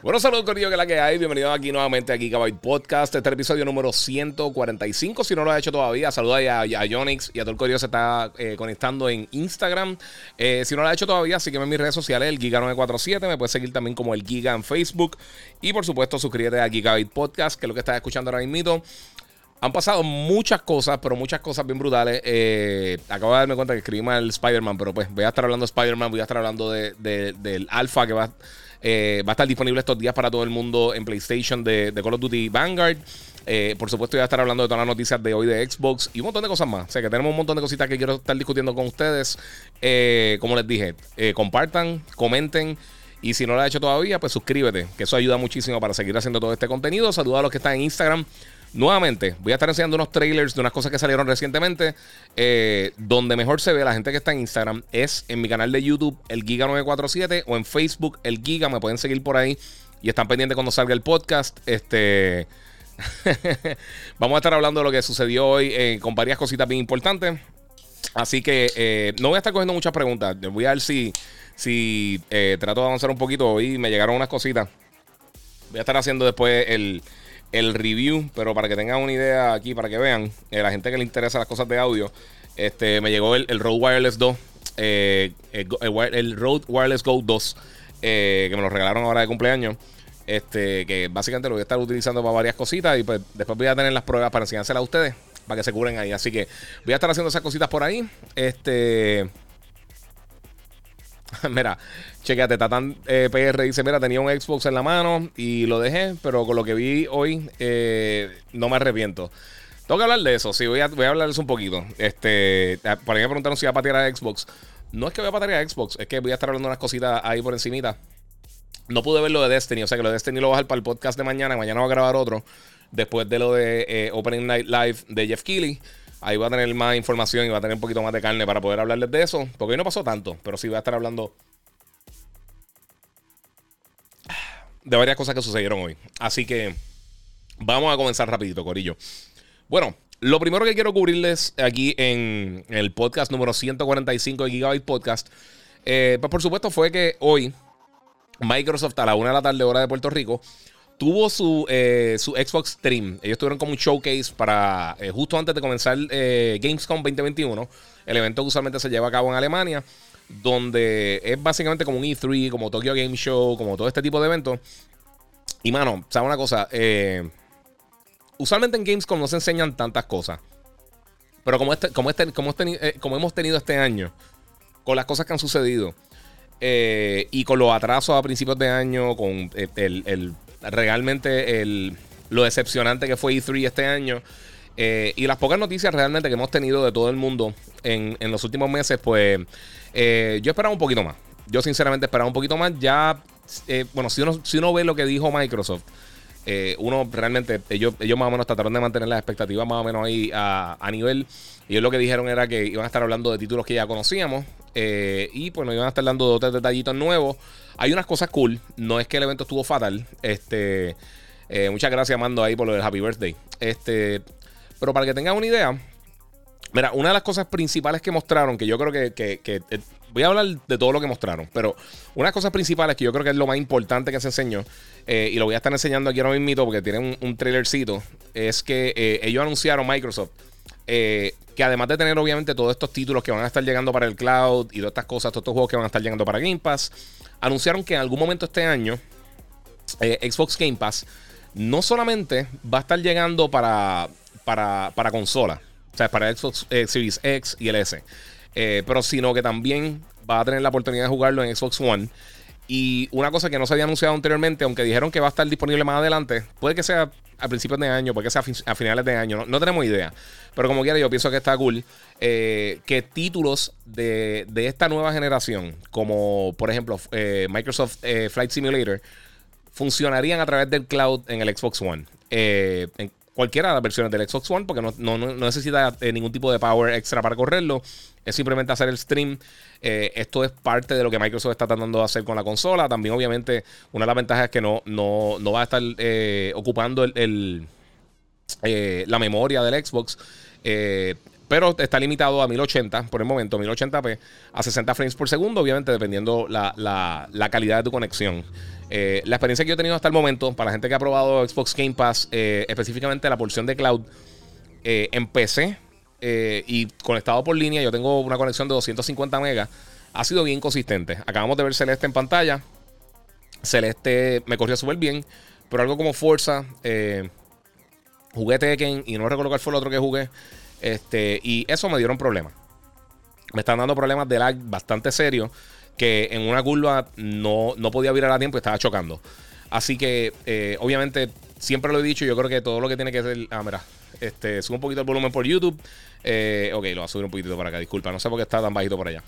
Bueno, saludos Corillo, que la que hay. Bienvenidos aquí nuevamente a Gigabyte Podcast. Este es el episodio número 145. Si no lo has hecho todavía, saluda a, a Yonix y a todo el Corillo se está eh, conectando en Instagram. Eh, si no lo has hecho todavía, sígueme en mis redes sociales, el Giga947. Me puedes seguir también como el Giga en Facebook. Y por supuesto, suscríbete a Gigabyte Podcast, que es lo que estás escuchando ahora mismo. Han pasado muchas cosas, pero muchas cosas bien brutales. Eh, acabo de darme cuenta que escribí mal Spider-Man, pero pues voy a estar hablando de Spider-Man, voy a estar hablando de, del alfa que va eh, va a estar disponible estos días para todo el mundo en PlayStation de, Call of Duty Vanguard. Eh, por supuesto, voy a estar hablando de todas las noticias de hoy de Xbox y un montón de cosas más. O sea que tenemos un montón de cositas que quiero estar discutiendo con ustedes. Eh, como les dije, compartan, comenten. Y si no lo has hecho todavía, pues suscríbete, que eso ayuda muchísimo para seguir haciendo todo este contenido. Saludos a los que están en Instagram. Nuevamente, voy a estar enseñando unos trailers de unas cosas que salieron recientemente. Eh, donde mejor se ve la gente que está en Instagram es en mi canal de YouTube, el Giga947, o en Facebook, el Giga. Me pueden seguir por ahí y están pendientes cuando salga el podcast. Este. Vamos a estar hablando de lo que sucedió hoy eh, con varias cositas bien importantes. Así que eh, no voy a estar cogiendo muchas preguntas. Voy a ver si, si trato de avanzar un poquito. Hoy me llegaron unas cositas. Voy a estar haciendo después el, el review, pero para que tengan una idea aquí, para que vean, eh, la gente que le interesa las cosas de audio, este, me llegó el, el Rode Wireless 2, eh, el, Rode Wireless Go 2, eh, que me lo regalaron ahora de cumpleaños. Este, que básicamente lo voy a estar utilizando para varias cositas y pues después voy a tener las pruebas para enseñárselas a ustedes, para que se cubren ahí. Así que voy a estar haciendo esas cositas por ahí. Este. Mira, chequeate, Tatan eh, PR dice, mira, tenía un Xbox en la mano y lo dejé, pero con lo que vi hoy eh, no me arrepiento. Tengo que hablar de eso, sí, voy a, voy a hablar de eso un poquito. Este, por ahí me preguntaron si iba a patear a Xbox. No es que voy a patear a Xbox, es que voy a estar hablando unas cositas ahí por encimita. No pude ver lo de Destiny, o sea que lo de Destiny lo voy a dejar para el podcast de mañana. Mañana voy a grabar otro. Después de lo de eh, Opening Night Live de Jeff Keighley. Ahí voy a tener más información y va a tener un poquito más de carne para poder hablarles de eso. Porque hoy no pasó tanto, pero sí voy a estar hablando de varias cosas que sucedieron hoy. Así que vamos a comenzar rapidito, Corillo. Bueno, lo primero que quiero cubrirles aquí en el podcast número 145 de Gigabyte Podcast, eh, pues por supuesto fue que hoy Microsoft a la una de la tarde hora de Puerto Rico tuvo su, eh, su Xbox Stream. Ellos tuvieron como un showcase para eh, justo antes de comenzar Gamescom 2021, el evento que usualmente se lleva a cabo en Alemania, donde es básicamente como un E3, como Tokyo Game Show, como todo este tipo de eventos. Y mano, ¿sabes una cosa? usualmente en Gamescom no se enseñan tantas cosas. Pero como, este, como, este, como, este, como hemos tenido este año, con las cosas que han sucedido, y con los atrasos a principios de año, con el realmente el, lo decepcionante que fue E3 este año. Eh, y las pocas noticias realmente que hemos tenido de todo el mundo en, los últimos meses, pues eh, yo esperaba un poquito más. Yo sinceramente esperaba un poquito más. Ya, eh, bueno, si uno, si uno ve lo que dijo Microsoft, uno realmente, ellos, ellos más o menos trataron de mantener las expectativas más o menos ahí a, a nivel. Y ellos lo que dijeron era que iban a estar hablando de títulos que ya conocíamos. y pues nos iban a estar dando dos detallitos nuevos. Hay unas cosas cool. No es que el evento estuvo fatal. Este. Eh, muchas gracias, Mando, ahí por lo del Happy Birthday. Este. Pero para que tengan una idea. Mira, una de las cosas principales que mostraron, que yo creo que, eh, voy a hablar de todo lo que mostraron, pero una de las cosas principales que yo creo que es lo más importante que se enseñó, eh, y lo voy a estar enseñando aquí ahora mismo porque tiene un, trailercito, es que ellos anunciaron Microsoft que además de tener obviamente todos estos títulos que van a estar llegando para el cloud y todas estas cosas, todos estos juegos que van a estar llegando para Game Pass, anunciaron que en algún momento este año eh, Xbox Game Pass no solamente va a estar llegando para, para, consola, sea, para Xbox eh, Series X y el S, eh, pero sino que también va a tener la oportunidad de jugarlo en Xbox One. Y una cosa que no se había anunciado anteriormente, aunque dijeron que va a estar disponible más adelante, puede que sea a principios de año, puede que sea a finales de año, no tenemos idea. Pero como quiera, yo pienso que está cool eh, que títulos de, esta nueva generación, como por ejemplo eh, Microsoft Flight Simulator, funcionarían a través del cloud en el Xbox One. Cualquiera de las versiones del Xbox One, porque no, necesita eh, ningún tipo de power extra para correrlo. Es simplemente hacer el stream. Eh, esto es parte de lo que Microsoft está tratando de hacer con la consola. También, obviamente, una de las ventajas es que no, no, va a estar eh, ocupando el, la memoria del Xbox. Pero está limitado a 1080 por el momento, 1080p, a 60 frames por segundo, obviamente dependiendo la, la calidad de tu conexión. Eh, la experiencia que yo he tenido hasta el momento, para la gente que ha probado Xbox Game Pass, eh, específicamente la porción de cloud, eh, en PC y conectado por línea, yo tengo una conexión de 250 megas, ha sido bien consistente. Acabamos de ver Celeste en pantalla. Celeste me corrió súper bien, pero algo como Forza, jugué Tekken y no recuerdo cuál fue el otro que jugué. Este, y eso me dieron problemas. Me están dando problemas de lag bastante serios que en una curva no, no podía virar a tiempo y estaba chocando. Así que, eh, obviamente, siempre lo he dicho, yo creo que todo lo que tiene que ser. Ah, mira, este, subo un poquito el volumen por YouTube. Eh, ok, lo voy a subir un poquito para acá, disculpa, no sé por qué está tan bajito por allá.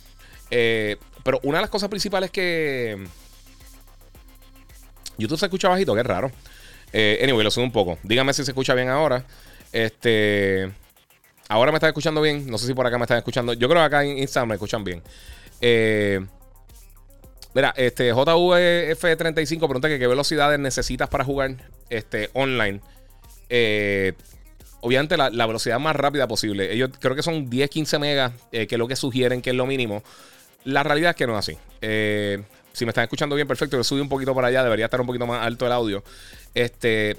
Eh, pero una de las cosas principales que. YouTube se escucha bajito, que es raro. anyway, lo subo un poco. Dígame si se escucha bien ahora. Este. Ahora me están escuchando bien. No sé si por acá me están escuchando. Yo creo que acá en Instagram me escuchan bien. Eh. Mira, este JVF35 pregunta que qué velocidades necesitas para jugar este, online. Eh, obviamente la, velocidad más rápida posible. Ellos creo que son 10, 15 megas, eh, que es lo que sugieren que es lo mínimo. La realidad es que no es así. Si me están escuchando bien, perfecto. Yo subí un poquito para allá, debería estar un poquito más alto el audio. Este,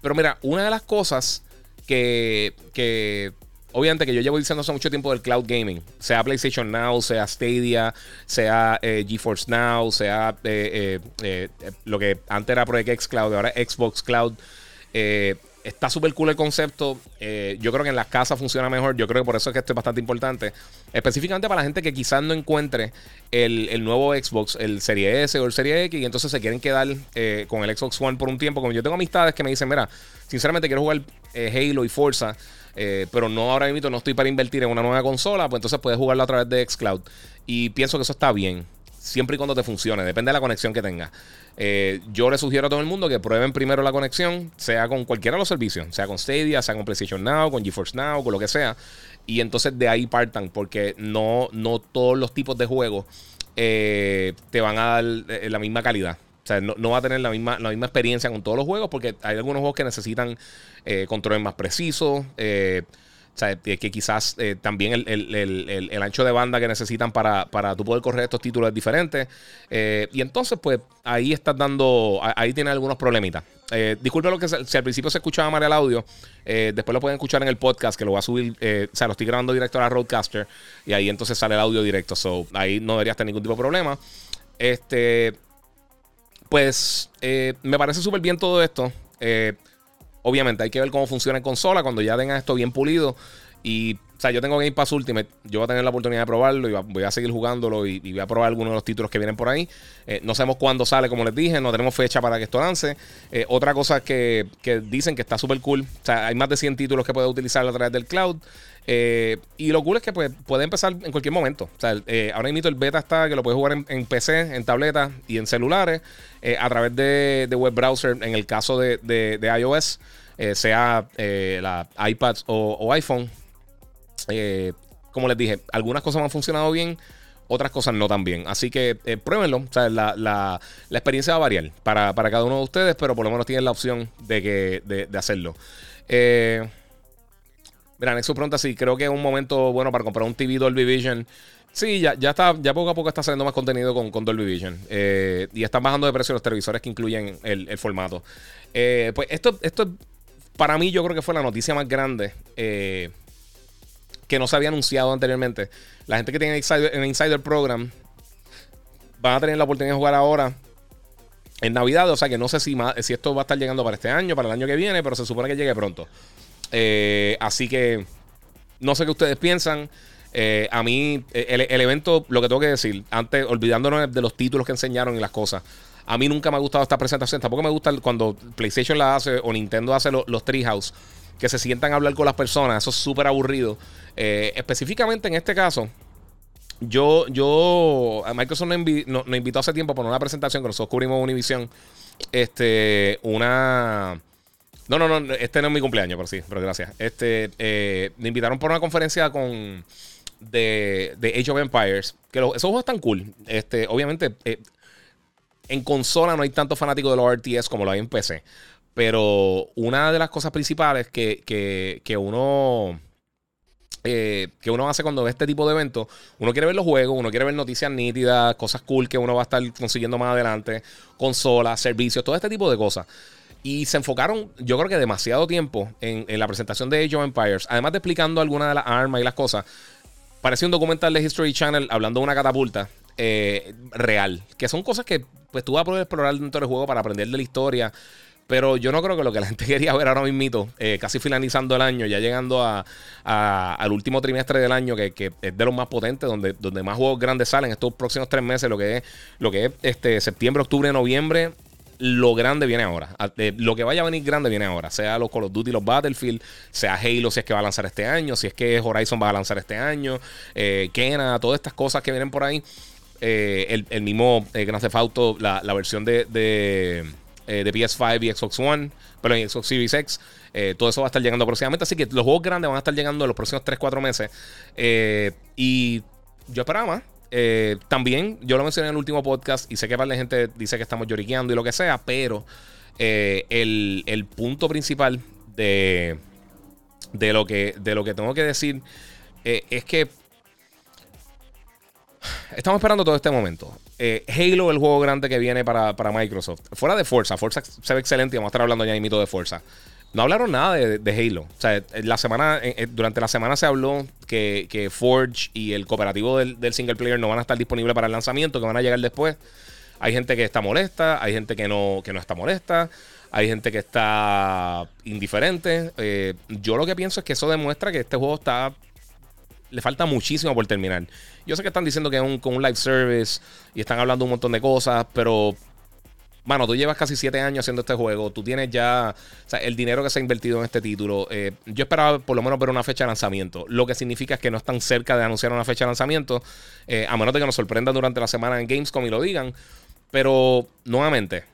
pero mira, una de las cosas que, que obviamente que yo llevo diciendo hace mucho tiempo del cloud gaming, sea PlayStation Now, sea Stadia, sea eh, GeForce Now, sea eh, eh, lo que antes era Project X Cloud, ahora Xbox Cloud. está súper cool el concepto. yo creo que en las casas funciona mejor. Yo creo que por eso es que esto es bastante importante. Específicamente para la gente que quizás no encuentre el, nuevo Xbox, el Serie S o el Serie X, y entonces se quieren quedar con el Xbox One por un tiempo. Como yo tengo amistades que me dicen, mira, sinceramente quiero jugar Halo y Forza. Eh, pero no ahora mismo no estoy para invertir en una nueva consola, pues entonces puedes jugarlo a través de Xcloud. Y pienso que eso está bien, siempre y cuando te funcione, depende de la conexión que tengas. Eh, yo le sugiero a todo el mundo que prueben primero la conexión, sea con cualquiera de los servicios, sea con Stadia, sea con PlayStation Now, con GeForce Now, con lo que sea. Y entonces de ahí partan, porque no, no todos los tipos de juegos eh, te van a dar la misma calidad. Sea, no, va a tener la misma, la misma experiencia con todos los juegos porque hay algunos juegos que necesitan eh, controles más precisos. Eh, o sea, que quizás eh, también el, ancho de banda que necesitan para, para tú poder correr estos títulos es diferente. y entonces, pues ahí estás dando, ahí tiene algunos problemitas. disculpe lo que si al principio se escuchaba mal el audio, después lo pueden escuchar en el podcast que lo voy a subir, o sea, lo estoy grabando directo a la Roadcaster y ahí entonces sale el audio directo. So, ahí no debería estar ningún tipo de problema. Este, pues eh, me parece súper bien todo esto. Eh, obviamente hay que ver cómo funciona en consola cuando ya tengan esto bien pulido. Y, o sea, yo tengo Game Pass Ultimate. Yo voy a tener la oportunidad de probarlo y voy a seguir jugándolo y, voy a probar algunos de los títulos que vienen por ahí. Eh, no sabemos cuándo sale, como les dije. No tenemos fecha para que esto lance. otra cosa que, que dicen que está súper cool. O sea, hay más de 100 títulos que puedes utilizar a través del cloud. Eh, y lo cool es que pues, puede empezar en cualquier momento. Eh, ahora mismo el beta está que lo puedes jugar en, PC, en tableta y en celulares eh, a través de, web browser en el caso de, iOS, sea la iPad o, iPhone. como les dije, algunas cosas han funcionado bien, otras cosas no tan bien. Así que pruébenlo. La, experiencia va a variar para, cada uno de ustedes, pero por lo menos tienen la opción de, hacerlo. Mira, Nexus pregunta si creo que es un momento bueno para comprar un TV Dolby Vision. Sí, ya, ya está, ya poco a poco está saliendo más contenido con, con Dolby Vision. Eh, y están bajando de precio los televisores que incluyen el, formato. Eh, pues esto, esto, para mí, yo creo que fue la noticia más grande eh, que no se había anunciado anteriormente. La gente que tiene en Insider Program van a tener la oportunidad de jugar ahora en Navidad. O sea que no sé si, si esto va a estar llegando para este año, para el año que viene, pero se supone que llegue pronto. Eh, así que no sé qué ustedes piensan. Eh, a mí, eh, el, evento, lo que tengo que decir, antes, olvidándonos de los títulos que enseñaron y las cosas, a mí nunca me ha gustado esta presentación. Tampoco me gusta cuando PlayStation la hace o Nintendo hace los Treehouse, que se sientan a hablar con las personas. Eso es súper aburrido. específicamente en este caso, yo, yo, Microsoft nos, invitó hace tiempo por una presentación que nosotros cubrimos Univision, este, una No, no, no, este no es mi cumpleaños, pero sí, pero gracias. Este, eh, me invitaron por una conferencia con de, de Age of Empires, que esos juegos están cool. Este, obviamente, eh, en consola no hay tanto fanático de los RTS como lo hay en PC. Pero una de las cosas principales que, que, que uno eh, que uno hace cuando ve este tipo de eventos. Uno quiere ver los juegos, uno quiere ver noticias nítidas, cosas cool que uno va a estar consiguiendo más adelante, consolas, servicios, todo este tipo de cosas. Y se enfocaron, yo creo que demasiado tiempo en, la presentación de Age of Empires, además de explicando algunas de las armas y las cosas. Parecía un documental de History Channel hablando de una catapulta eh, real, que son cosas que pues tú vas a poder explorar dentro del juego para aprender de la historia. Pero yo no creo que lo que la gente quería ver ahora mismo, eh, casi finalizando el año, ya llegando a, al último trimestre del año, que, es de los más potentes, donde, donde más juegos grandes salen estos próximos tres meses, lo que es, lo que es este, septiembre, octubre, noviembre, lo grande viene ahora. lo que vaya a venir grande viene ahora. Sea los Call of Duty, los Battlefield, sea Halo si es que va a lanzar este año, si es que Horizon va a lanzar este año, eh, Kena, todas estas cosas que vienen por ahí. Eh, el, mismo eh, Grand Theft Auto, la, versión de eh, de PS5 y Xbox One, pero en Xbox Series X. Eh, todo eso va a estar llegando próximamente. Así que los juegos grandes van a estar llegando en los próximos 3-4 meses. Eh, y yo esperaba más. También, yo lo mencioné en el último podcast y sé que para la gente dice que estamos lloriqueando y lo que sea, pero el, el, punto principal de, de, lo que, de lo que tengo que decir es que estamos esperando todo este momento. Eh, Halo, el juego grande que viene para, Microsoft. Fuera de Forza, Forza se ve excelente y vamos a estar hablando ya de mito de Forza. No hablaron nada de, Halo. O sea, la semana, eh, eh, durante la semana se habló que, Forge y el cooperativo del, single player no van a estar disponibles para el lanzamiento, que van a llegar después. Hay gente que está molesta, hay gente que no, que no está molesta, hay gente que está indiferente. yo lo que pienso es que eso demuestra que este juego está le falta muchísimo por terminar. Yo sé que están diciendo que es un, con un live service y están hablando un montón de cosas, pero Mano, tú llevas casi siete años haciendo este juego. Tú tienes ya el dinero que se ha invertido en este título. Eh, yo esperaba por lo menos ver una fecha de lanzamiento. Lo que significa es que no están cerca de anunciar una fecha de lanzamiento. Eh, a menos de que nos sorprendan durante la semana en Gamescom y lo digan. Pero, nuevamente,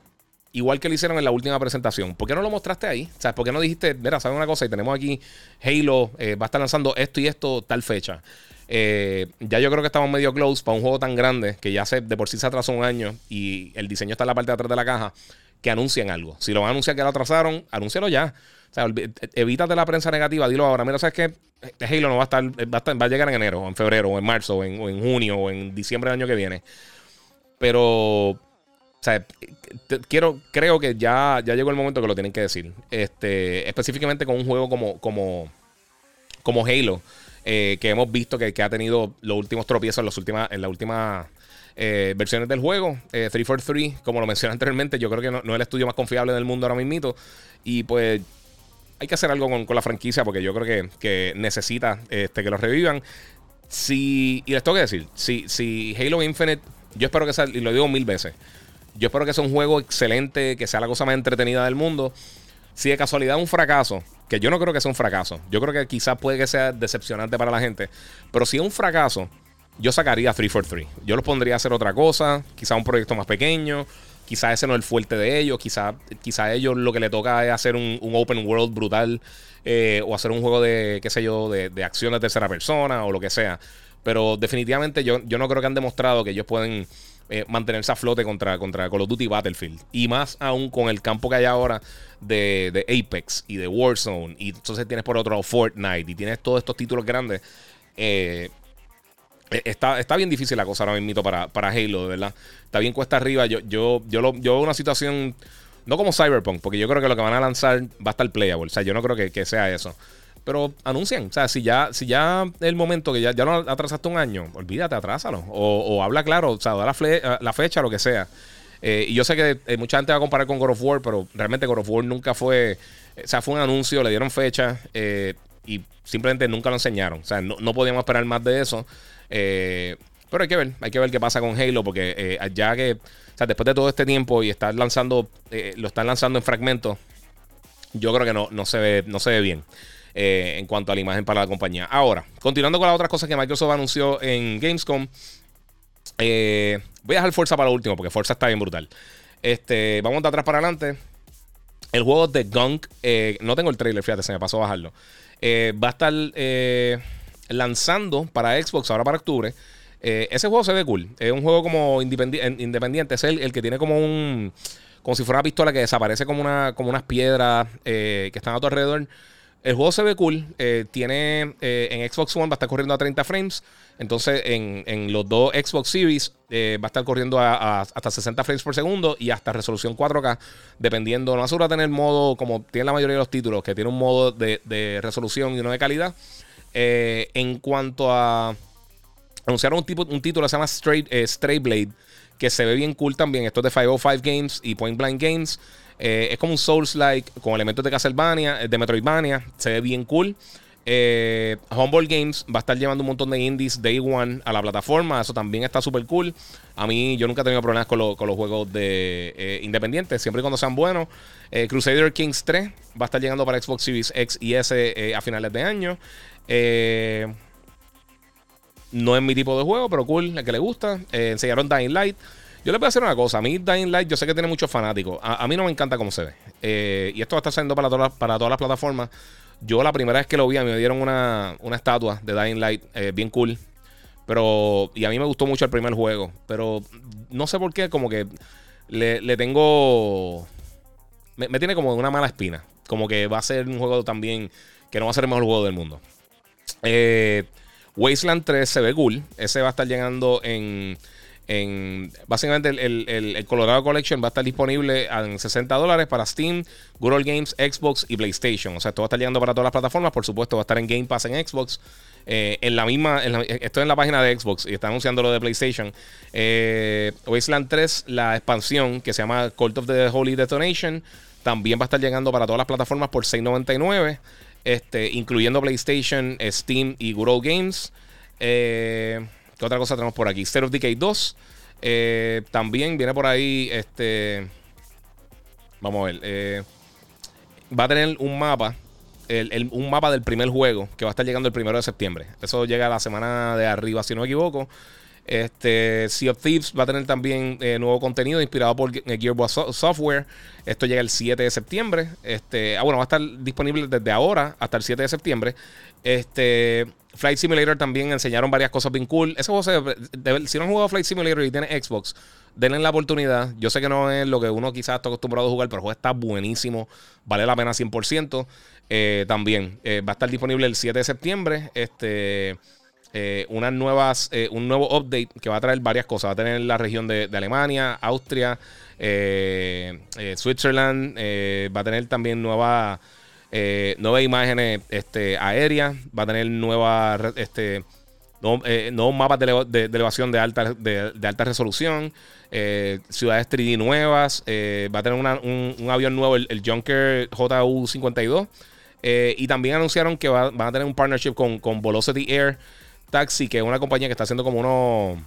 igual que lo hicieron en la última presentación. ¿Por qué no lo mostraste ahí? Sea, ¿por qué no dijiste, mira, ¿sabes una cosa? Y tenemos aquí Halo, eh, va a estar lanzando esto y esto tal fecha. Eh, ya yo creo que estamos medio close para un juego tan grande que ya se, de por sí se atrasó un año y el diseño está en la parte de atrás de la caja. Que anuncien algo. Si lo van a anunciar que lo atrasaron, anúncialo ya. O sea, evítate la prensa negativa, dilo ahora. Mira, ¿sabes qué? Este Halo no va a estar, va a, llegar en enero, o en febrero, o en marzo, o en, junio, o en diciembre del año que viene. Pero sea, quiero, creo que ya, ya llegó el momento que lo tienen que decir. Este, específicamente con un juego como, como, como Halo, eh, que hemos visto que, ha tenido los últimos tropiezos en, las últimas, en las últimas eh, versiones del juego. 343, eh, como lo mencioné anteriormente, yo creo que no, es el estudio más confiable del mundo ahora mismo. Y pues hay que hacer algo con, la franquicia porque yo creo que, necesita este, que lo revivan. Si, y les tengo que decir, si, si Halo Infinite, yo espero que sea, y lo digo mil veces, yo espero que sea un juego excelente, que sea la cosa más entretenida del mundo. Si de casualidad un fracaso, que yo no creo que sea un fracaso, yo creo que quizás puede que sea decepcionante para la gente, pero si es un fracaso, yo sacaría 343. Yo los pondría a hacer otra cosa, quizás un proyecto más pequeño, quizás ese no es el fuerte de ellos, quizás quizá ellos lo que le toca es hacer un, open world brutal eh, o hacer un juego de, qué sé yo, de, de, acción de tercera persona o lo que sea. Pero definitivamente yo, yo no creo que han demostrado que ellos pueden eh, mantenerse a flote contra, contra Call of Duty Battlefield. Y más aún con el campo que hay ahora de, Apex y de Warzone. Y entonces tienes por otro Fortnite y tienes todos estos títulos grandes. Eh, eh, Está, está, bien difícil la cosa ahora mismo para, para Halo, de verdad. Está bien cuesta arriba. Yo, yo, yo, lo, yo una situación, no como Cyberpunk, porque yo creo que lo que van a lanzar va a estar playable. O sea, yo no creo que, que sea eso. Pero anuncian. O sea, si ya, si ya el momento que ya, ya no atrasaste un año, olvídate, atrásalo. O, habla claro, o sea, da la, la fecha, lo que sea. Eh, y yo sé que eh, mucha gente va a comparar con God of War, pero realmente God of War nunca fue. O sea, fue un anuncio, le dieron fecha eh, y simplemente nunca lo enseñaron. O sea, no, no podíamos esperar más de eso. pero hay que ver, hay que ver qué pasa con Halo, porque ya que, o sea, después de todo este tiempo y estar lanzando, lo están lanzando en fragmentos, yo creo que no, no, se, ve, no se ve bien. Eh, en cuanto a la imagen para la compañía. Ahora, continuando con las otras cosas que Microsoft anunció en Gamescom, eh, voy a dejar Forza para lo último porque Forza está bien brutal. Este, vamos de atrás para adelante. El juego de Gunk, eh, no tengo el trailer, fíjate, se me pasó a bajarlo. Va a estar lanzando para Xbox ahora para octubre. ese juego se ve cool. Es un juego como independiente. Es el, el, que tiene como un. Como si fuera una pistola que desaparece como, una, como unas piedras que están a tu alrededor. El juego se ve cool. Eh, tiene eh, en Xbox One va a estar corriendo a 30 frames. Entonces en, los dos Xbox Series eh, va a estar corriendo a, hasta 60 frames por segundo y hasta resolución 4K. Dependiendo, no asegura tener modo como tiene la mayoría de los títulos, que tiene un modo de, resolución y uno de calidad. en cuanto a. Anunciaron un, tipo, un título que se llama Straight, Blade, que se ve bien cool también. Esto es de 505 Games y Point Blank Games. Eh, es como un Souls-like con elementos de Castlevania, eh, de Metroidvania. Se ve bien cool. Eh, Humble Games va a estar llevando un montón de indies Day One a la plataforma. Eso también está súper cool. A mí, yo nunca he tenido problemas con, los juegos de independientes, siempre y cuando sean buenos. Crusader Kings 3 va a estar llegando para Xbox Series X y S a finales de año. no es mi tipo de juego, pero cool, el que le gusta. enseñaron Dying Light. Yo les voy a hacer una cosa. A mí Dying Light yo sé que tiene muchos fanáticos. A, mí no me encanta cómo se ve. Eh, y esto va a estar saliendo para todas, para todas las plataformas. Yo la primera vez que lo vi, a mí me dieron una, estatua de Dying Light eh, bien cool. Pero, y a mí me gustó mucho el primer juego. Pero no sé por qué, como que le, tengo... Me, tiene como una mala espina. Como que va a ser un juego también que no va a ser el mejor juego del mundo. Eh, Wasteland 3 se ve cool. Ese va a estar llegando en en, básicamente el, Colorado Collection va a estar disponible en 60 dólares para Steam, Google Games, Xbox y PlayStation. O sea, esto va a estar llegando para todas las plataformas. Por supuesto, va a estar en Game Pass en Xbox. Eh, en la misma, estoy en la página de Xbox y está anunciando lo de PlayStation. Eh, Wasteland 3, la expansión que se llama Cult of the Holy Detonation, también va a estar llegando para todas las plataformas por $6.99, este, incluyendo PlayStation, Steam y Google Games. Eh, ¿Qué otra cosa tenemos por aquí? Of Decay 2. Eh, también viene por ahí. Este. Vamos a ver. Eh, va a tener un mapa. un mapa del primer juego que va a estar llegando el primero de septiembre. Eso llega a la semana de arriba, si no me equivoco. Este, sea of Thieves va a tener también eh, nuevo contenido inspirado por Gearbox Software. Esto llega el 7 de septiembre. Este, ah, bueno, va a estar disponible desde ahora hasta el 7 de septiembre. Este, Flight Simulator también enseñaron varias cosas bien cool. Ese juego, si no han jugado Flight Simulator y tienen Xbox, denle la oportunidad. Yo sé que no es lo que uno quizás está acostumbrado a jugar, pero el juego está buenísimo. Vale la pena 100%. Eh, también eh, va a estar disponible el 7 de septiembre. Este. Eh, unas nuevas, un nuevo update que va a traer varias cosas. Va a tener la región de, Alemania, Austria, Switzerland. va a tener también nueva, nuevas imágenes este, aéreas. Va a tener nuevas este, nuevos mapas de, elevación de alta, de, alta resolución. ciudades 3D nuevas. va a tener un, avión nuevo, el, el Junker JU-52. y también anunciaron que van a tener un partnership con, con Velocity Air Taxi, que es una compañía que está haciendo como unos.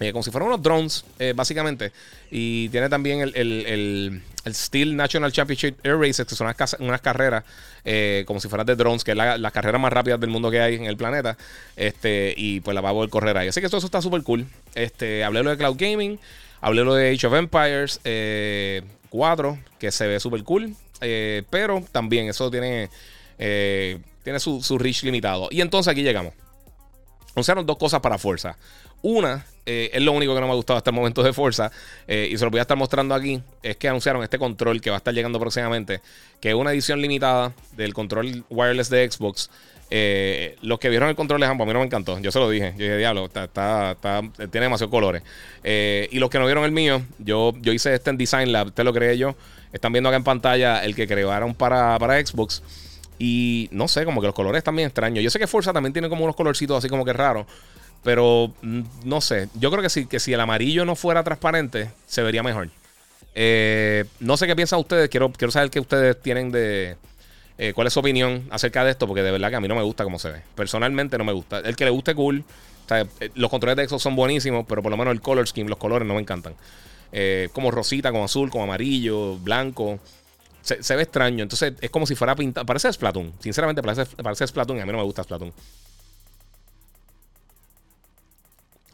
Eh, como si fueran unos drones, eh, básicamente. Y tiene también el, el, Steel National Championship Air Races, que son unas, carreras eh, como si fueran de drones, que es la, las carreras más rápidas del mundo que hay en el planeta. Este, y pues la va a poder correr ahí. Así que todo eso está súper cool. Este, hablé lo de Cloud Gaming, hablé lo de Age of Empires 4, que se ve súper cool. pero también eso tiene, tiene su, su reach limitado. Y entonces aquí llegamos anunciaron dos cosas para Forza. Una, eh, es lo único que no me ha gustado hasta el momento de Forza, eh, y se lo voy a estar mostrando aquí, es que anunciaron este control que va a estar llegando próximamente, que es una edición limitada del control wireless de Xbox. Eh, los que vieron el control de Hambo, a mí no me encantó. Yo se lo dije. Yo dije, diablo, está, tiene demasiados colores. y los que no vieron el mío, yo, yo hice este en Design Lab, te lo creé yo. Están viendo acá en pantalla el que crearon para, para Xbox. Y no sé, como que los colores también extraños. Yo sé que Forza también tiene como unos colorcitos así como que raros. Pero mm, no sé. Yo creo que si, que si el amarillo no fuera transparente, se vería mejor. Eh, no sé qué piensan ustedes. Quiero, quiero saber qué ustedes tienen de. Eh, ¿Cuál es su opinión acerca de esto? Porque de verdad que a mí no me gusta cómo se ve. Personalmente no me gusta. El que le guste, cool. Eh, los controles de Xbox son buenísimos, pero por lo menos el color scheme, los colores no me encantan. como rosita, como azul, como amarillo, blanco. Se, ve extraño. Entonces es como si fuera pintado. Parece Splatoon. Sinceramente, parece, parece Splatoon y a mí no me gusta Splatoon.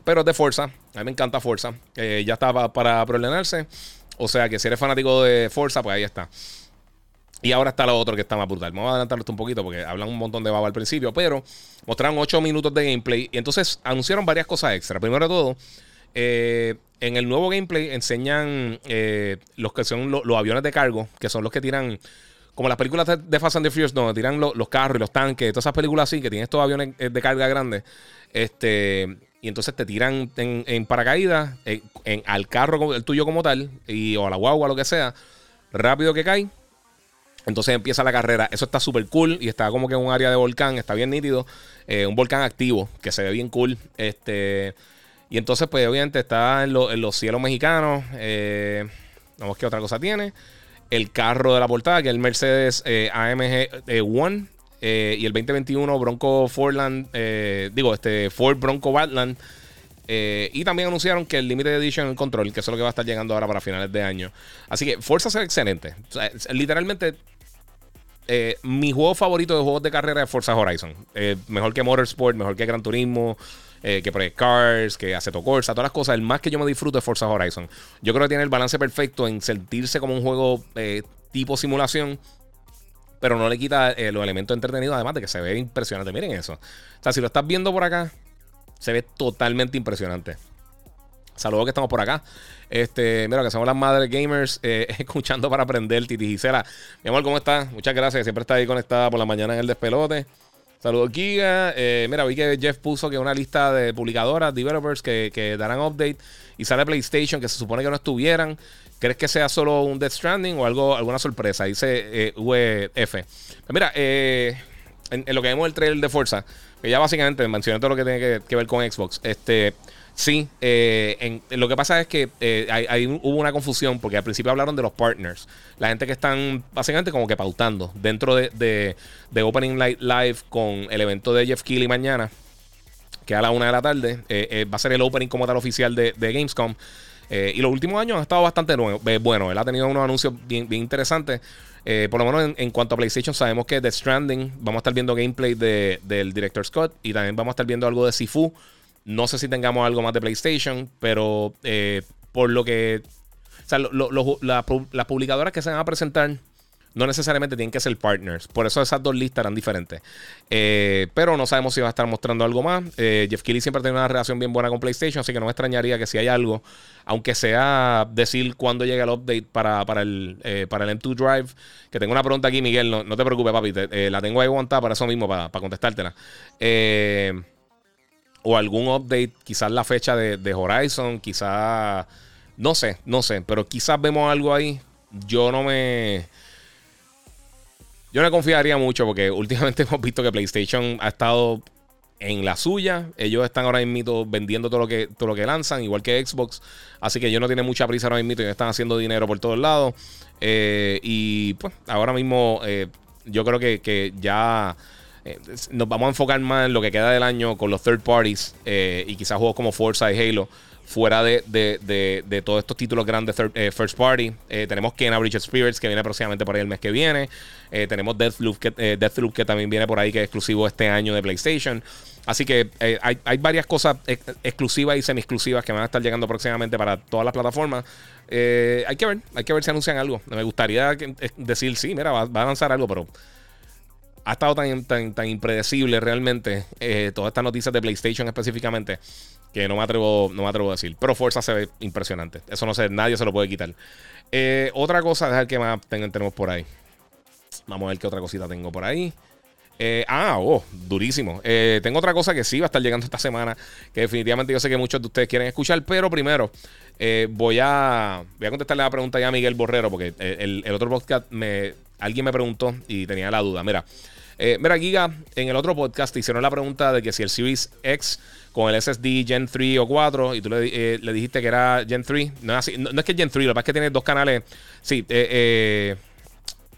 Pero es de Forza. A mí me encanta Forza. Eh, ya estaba para preordenarse. O sea que si eres fanático de Forza, pues ahí está. Y ahora está lo otro que está más brutal. Vamos a adelantar esto un poquito porque hablan un montón de baba al principio, pero mostraron 8 minutos de gameplay y entonces anunciaron varias cosas extra. Primero de todo, eh, en el nuevo gameplay enseñan eh, los que son los aviones de cargo, que son los que tiran, como las películas de, Fast and the Furious, donde tiran los carros y los tanques, todas esas películas así, que tienen estos aviones eh, de carga grandes. Este, y entonces te tiran en, paracaídas en, al carro el tuyo como tal, y, o a la guagua, lo que sea, rápido que cae. Entonces empieza la carrera. Eso está súper cool y está como que en un área de volcán, está bien nítido. un volcán activo, que se ve bien cool. Este. Y entonces, pues obviamente está en, los cielos mexicanos. Eh, vamos, ¿qué otra cosa tiene? El carro de la portada, que es el Mercedes eh, AMG One. Eh, y el 2021 Bronco Fordland, digo, este Ford Bronco Badland. y también anunciaron que el Limited Edition Control, que es lo que va a estar llegando ahora para finales de año. Así que Forza ve excelente. literalmente, mi juego favorito de juegos de carrera es Forza Horizon. mejor que Motorsport, mejor que Gran Turismo. Eh, que Project Cars, que Aceto Corsa, todas las cosas. El más que yo me disfruto es Forza Horizon. Yo creo que tiene el balance perfecto en sentirse como un juego eh, tipo simulación, pero no le quita eh, los elementos entretenidos, además de que se ve impresionante. Miren eso. O sea, si lo estás viendo por acá, se ve totalmente impresionante. Saludos que estamos por acá. Este, mira, que somos las madres gamers escuchando para aprender, Titi Gisela. Mi amor, ¿cómo estás? Muchas gracias. Siempre está ahí conectada por la mañana en el despelote. Saludos, Giga. Eh, mira, vi que Jeff puso que una lista de publicadoras, developers que, darán update y sale PlayStation que se supone que no estuvieran. ¿Crees que sea solo un Death Stranding o algo, alguna sorpresa? Dice eh, VF. Pues mira, eh, en, lo que vemos el trailer de Forza, que ya básicamente mencioné todo lo que tiene que, que ver con Xbox. Este. Sí, eh, lo que pasa es que eh, hubo una confusión porque al principio hablaron de los partners, la gente que están básicamente como que pautando dentro de, Opening Light Live con el evento de Jeff Keighley mañana, que a la una de la tarde eh, va a ser el opening como tal oficial de, Gamescom. y los últimos años han estado bastante bueno. Él ha tenido unos anuncios bien, bien interesantes. por lo menos en, cuanto a PlayStation, sabemos que The Stranding, vamos a estar viendo gameplay del director Scott y también vamos a estar viendo algo de Sifu. No sé si tengamos algo más de PlayStation, pero eh, por lo que. O sea, las publicadoras que se van a presentar no necesariamente tienen que ser partners. Por eso esas dos listas eran diferentes. Eh, pero no sabemos si va a estar mostrando algo más. Eh, Jeff Keighley siempre tiene una relación bien buena con PlayStation, así que no me extrañaría que si hay algo, aunque sea decir cuándo llega el update para, el, para el M2 Drive. Que tengo una pregunta aquí, Miguel. No, te preocupes, papi. la tengo ahí aguantada para eso mismo, para, para contestártela. Eh o algún update, quizás la fecha de, Horizon, quizás, no sé, no sé, pero quizás vemos algo ahí. Yo no me... Yo no confiaría mucho porque últimamente hemos visto que PlayStation ha estado en la suya. Ellos están ahora mismo vendiendo todo lo que, todo lo que lanzan, igual que Xbox. Así que yo no tiene mucha prisa ahora mismo y están haciendo dinero por todos lados. Eh, y pues ahora mismo eh, yo creo que, que ya eh, nos vamos a enfocar más en lo que queda del año con los third parties eh, y quizás juegos como Forza y Halo fuera de, de, todos estos títulos grandes eh, first party. tenemos Kena Bridge Spirits que viene próximamente por ahí el mes que viene. tenemos Deathloop que, Deathloop que también viene por ahí que es exclusivo este año de PlayStation. Así que hay, hay, varias cosas exclusivas y semi-exclusivas que van a estar llegando próximamente para todas las plataformas. hay que ver, hay que ver si anuncian algo. Me gustaría decir, sí, mira, va, va a lanzar algo, pero ha estado tan, tan, tan impredecible realmente eh, todas estas noticias de PlayStation específicamente que no me atrevo, no me atrevo a decir. Pero Forza se ve impresionante. Eso no sé, nadie se lo puede quitar. Eh, otra cosa, dejar que más tenemos por ahí. Vamos a ver qué otra cosita tengo por ahí. Eh, ah, oh, durísimo. tengo otra cosa que sí va a estar llegando esta semana, que definitivamente yo sé que muchos de ustedes quieren escuchar, pero primero voy, a, voy a contestarle la pregunta ya a Miguel Borrero, porque el, el otro podcast me, alguien me preguntó y tenía la duda. Mira, eh, mira, Giga, en el otro podcast te hicieron la pregunta de que si el Series X con el SSD Gen 3 o 4 y tú le, eh, dijiste que era Gen 3. No es, que Gen 3, lo que pasa es que tiene dos canales. Sí, eh,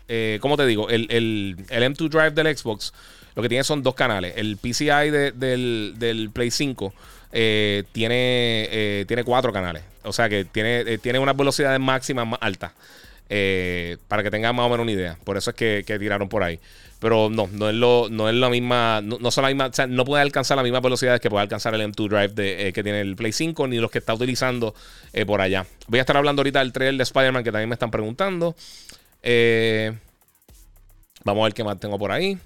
eh, ¿cómo te digo? El, el, M2 Drive del Xbox lo que tiene son dos canales. El PCI del, Play 5 tiene, tiene cuatro canales. O sea que tiene, tiene unas velocidades máximas más altas. para que tengan más o menos una idea. Por eso es que tiraron por ahí. Pero no, no es, lo, no es la misma, no, son la misma, o no puede alcanzar las mismas velocidades que puede alcanzar el M2 Drive eh, que tiene el Play 5 ni los que está utilizando eh, por allá. Voy a estar hablando ahorita del trailer de Spider-Man que también me están preguntando. Eh, Vamos a ver qué más tengo por ahí.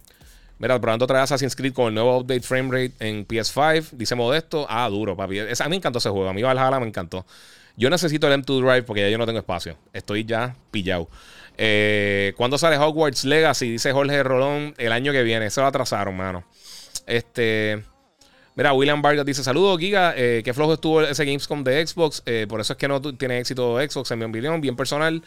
Mira, probando otra vez Assassin's Creed con el nuevo update frame rate en PS5. Dice Modesto. Ah, duro, papi. a mí me encantó ese juego. A mí Valhalla me encantó. Yo necesito el M2 Drive porque ya yo no tengo espacio. Estoy ya pillado. Eh, ¿Cuándo sale Hogwarts Legacy? Dice Jorge Rolón. El año que viene. Se lo atrasaron, mano. Este. Mira, William Vargas dice: Saludos, Giga. Eh, qué flojo estuvo ese Gamescom de Xbox. Eh, por eso es que no tiene éxito Xbox en mi opinión. Bien personal.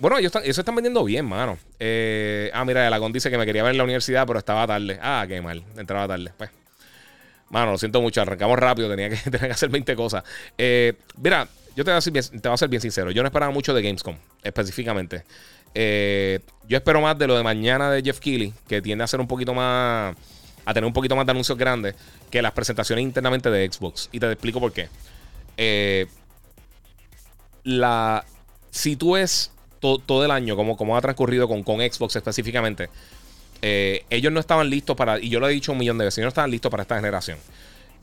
Bueno, ellos, están, están vendiendo bien, mano. ah, mira, el Agón dice que me quería ver en la universidad, pero estaba tarde. Ah, qué mal. Entraba tarde. Pues. Mano, lo siento mucho. Arrancamos rápido. Tenía que, tenía que hacer 20 cosas. mira, yo te voy, a ser bien, sincero. Yo no esperaba mucho de Gamescom, específicamente. yo espero más de lo de mañana de Jeff Keighley, que tiende a ser un poquito más a tener un poquito más de anuncios grandes que las presentaciones internamente de Xbox. Y te explico por qué. Eh, la, si tú ves todo el año, como, como ha transcurrido con Xbox específicamente, eh, ellos no estaban listos para, y yo lo he dicho un millón de veces, ellos no estaban listos para esta generación.